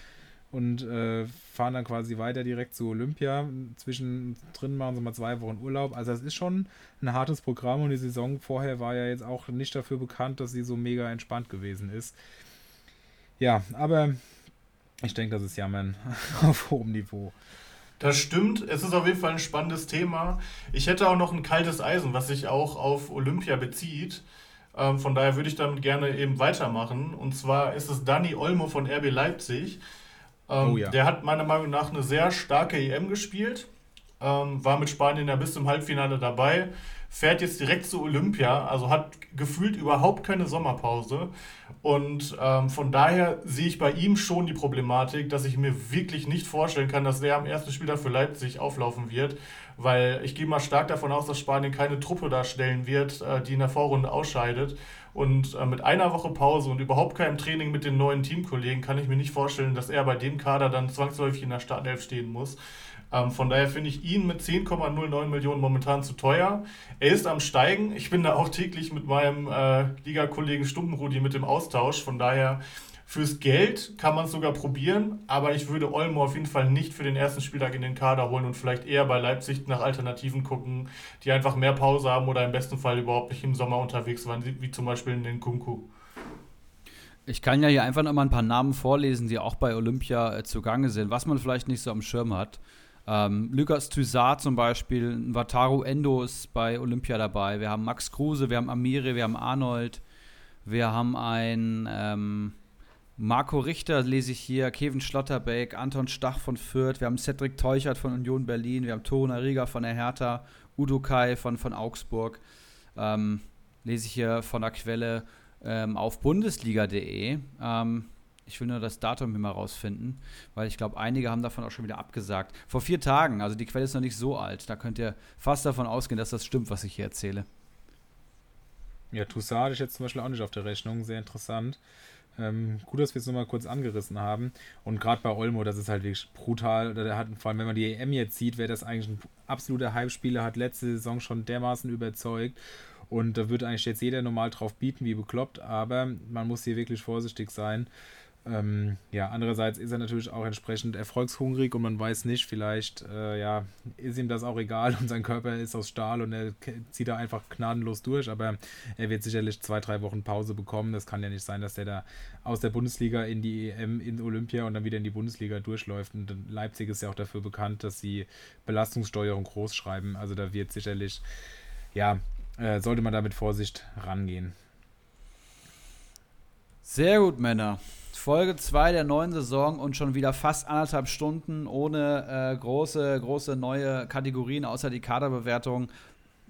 S3: und äh, fahren dann quasi weiter direkt zu Olympia. Zwischendrin machen sie mal zwei Wochen Urlaub. Also es ist schon ein hartes Programm und die Saison vorher war ja jetzt auch nicht dafür bekannt, dass sie so mega entspannt gewesen ist. Ja, aber ich denke, das ist Jammern auf hohem Niveau.
S2: Das stimmt. Es ist auf jeden Fall ein spannendes Thema. Ich hätte auch noch ein kaltes Eisen, was sich auch auf Olympia bezieht. Ähm, von daher würde ich dann gerne eben weitermachen. Und zwar ist es Dani Olmo von RB Leipzig. Ähm, oh ja. Der hat meiner Meinung nach eine sehr starke EM gespielt, ähm, war mit Spanien ja bis zum Halbfinale dabei, fährt jetzt direkt zu Olympia, also hat gefühlt überhaupt keine Sommerpause. Und ähm, von daher sehe ich bei ihm schon die Problematik, dass ich mir wirklich nicht vorstellen kann, dass der am ersten Spieltag für Leipzig auflaufen wird, weil ich gehe mal stark davon aus, dass Spanien keine Truppe darstellen wird, äh, die in der Vorrunde ausscheidet. Und äh, mit einer Woche Pause und überhaupt keinem Training mit den neuen Teamkollegen kann ich mir nicht vorstellen, dass er bei dem Kader dann zwangsläufig in der Startelf stehen muss. Ähm, von daher finde ich ihn mit 10,09 Millionen momentan zu teuer. Er ist am Steigen. Ich bin da auch täglich mit meinem äh, Ligakollegen Stumpenrudi mit dem Austausch. Von daher Fürs Geld kann man es sogar probieren, aber ich würde Olmo auf jeden Fall nicht für den ersten Spieltag in den Kader holen und vielleicht eher bei Leipzig nach Alternativen gucken, die einfach mehr Pause haben oder im besten Fall überhaupt nicht im Sommer unterwegs waren, wie zum Beispiel in den Kunku.
S1: Ich kann ja hier einfach noch mal ein paar Namen vorlesen, die auch bei Olympia äh, zugange sind, was man vielleicht nicht so am Schirm hat. Ähm, Lukas Thysart zum Beispiel, Wataru Endo ist bei Olympia dabei. Wir haben Max Kruse, wir haben Amiri, wir haben Arnold, wir haben ein ähm, Marco Richter lese ich hier, Kevin Schlotterbeck, Anton Stach von Fürth, wir haben Cedric Teuchert von Union Berlin, wir haben Toruna Riga von der Hertha, Udo Kai von, von Augsburg. Ähm, lese ich hier von der Quelle ähm, auf bundesliga.de. Ähm, ich will nur das Datum hier mal rausfinden, weil ich glaube, einige haben davon auch schon wieder abgesagt. Vor vier Tagen, also die Quelle ist noch nicht so alt. Da könnt ihr fast davon ausgehen, dass das stimmt, was ich hier erzähle.
S3: Ja, Toussaint ist jetzt zum Beispiel auch nicht auf der Rechnung. Sehr interessant. Ähm, gut, dass wir es nochmal kurz angerissen haben. Und gerade bei Olmo, das ist halt wirklich brutal. Der hat, vor allem, wenn man die EM jetzt sieht, wäre das eigentlich ein absoluter Hype-Spieler, hat letzte Saison schon dermaßen überzeugt. Und da würde eigentlich jetzt jeder normal drauf bieten, wie bekloppt. Aber man muss hier wirklich vorsichtig sein. Ähm, ja, andererseits ist er natürlich auch entsprechend erfolgshungrig und man weiß nicht, vielleicht äh, ja, ist ihm das auch egal und sein Körper ist aus Stahl und er zieht da einfach gnadenlos durch, aber er wird sicherlich zwei, drei Wochen Pause bekommen. Das kann ja nicht sein, dass der da aus der Bundesliga in die EM, in Olympia und dann wieder in die Bundesliga durchläuft. Und Leipzig ist ja auch dafür bekannt, dass sie Belastungssteuerung groß schreiben. Also da wird sicherlich, ja, äh, sollte man da mit Vorsicht rangehen.
S1: Sehr gut, Männer. Folge 2 der neuen Saison und schon wieder fast anderthalb Stunden ohne äh, große, große neue Kategorien außer die Kaderbewertung.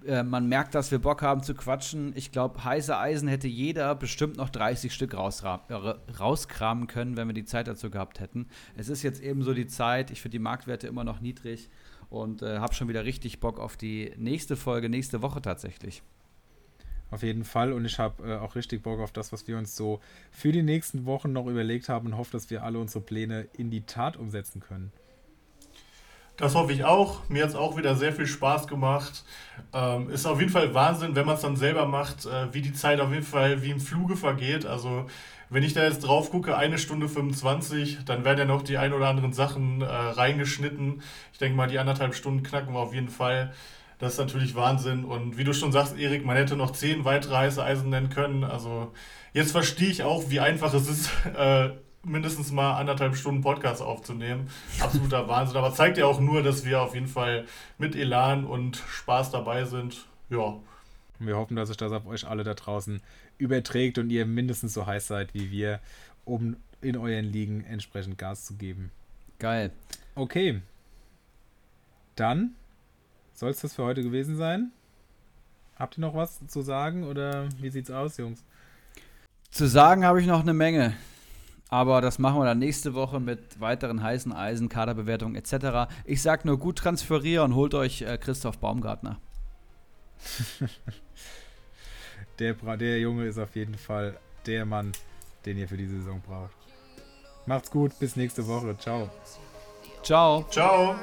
S1: Äh, man merkt, dass wir Bock haben zu quatschen. Ich glaube, heiße Eisen hätte jeder bestimmt noch 30 Stück rauskramen können, wenn wir die Zeit dazu gehabt hätten. Es ist jetzt eben so die Zeit. Ich finde die Marktwerte immer noch niedrig und äh, habe schon wieder richtig Bock auf die nächste Folge, nächste Woche tatsächlich.
S3: Auf jeden Fall. Und ich habe äh, auch richtig Bock auf das, was wir uns so für die nächsten Wochen noch überlegt haben und hoffe, dass wir alle unsere Pläne in die Tat umsetzen können.
S2: Das hoffe ich auch. Mir hat es auch wieder sehr viel Spaß gemacht. Ähm, ist auf jeden Fall Wahnsinn, wenn man es dann selber macht, äh, wie die Zeit auf jeden Fall wie im Fluge vergeht. Also wenn ich da jetzt drauf gucke, eine Stunde 25, dann werden ja noch die ein oder anderen Sachen äh, reingeschnitten. Ich denke mal, die anderthalb Stunden knacken wir auf jeden Fall. Das ist natürlich Wahnsinn. Und wie du schon sagst, Erik, man hätte noch zehn weitere heiße Eisen nennen können. Also jetzt verstehe ich auch, wie einfach es ist, äh, mindestens mal anderthalb Stunden Podcast aufzunehmen. Absoluter Wahnsinn. Aber zeigt ja auch nur, dass wir auf jeden Fall mit Elan und Spaß dabei sind. Ja.
S3: Wir hoffen, dass sich das auf euch alle da draußen überträgt und ihr mindestens so heiß seid wie wir, um in euren Ligen entsprechend Gas zu geben.
S1: Geil.
S3: Okay. Dann soll es das für heute gewesen sein. Habt ihr noch was zu sagen oder wie sieht's aus, Jungs?
S1: Zu sagen habe ich noch eine Menge. Aber das machen wir dann nächste Woche mit weiteren heißen Eisen, Kaderbewertungen etc. Ich sag nur gut transferieren und holt euch äh, Christoph Baumgartner.
S3: der, der Junge ist auf jeden Fall der Mann, den ihr für diese Saison braucht. Macht's gut, bis nächste Woche. Ciao.
S1: Ciao.
S2: Ciao.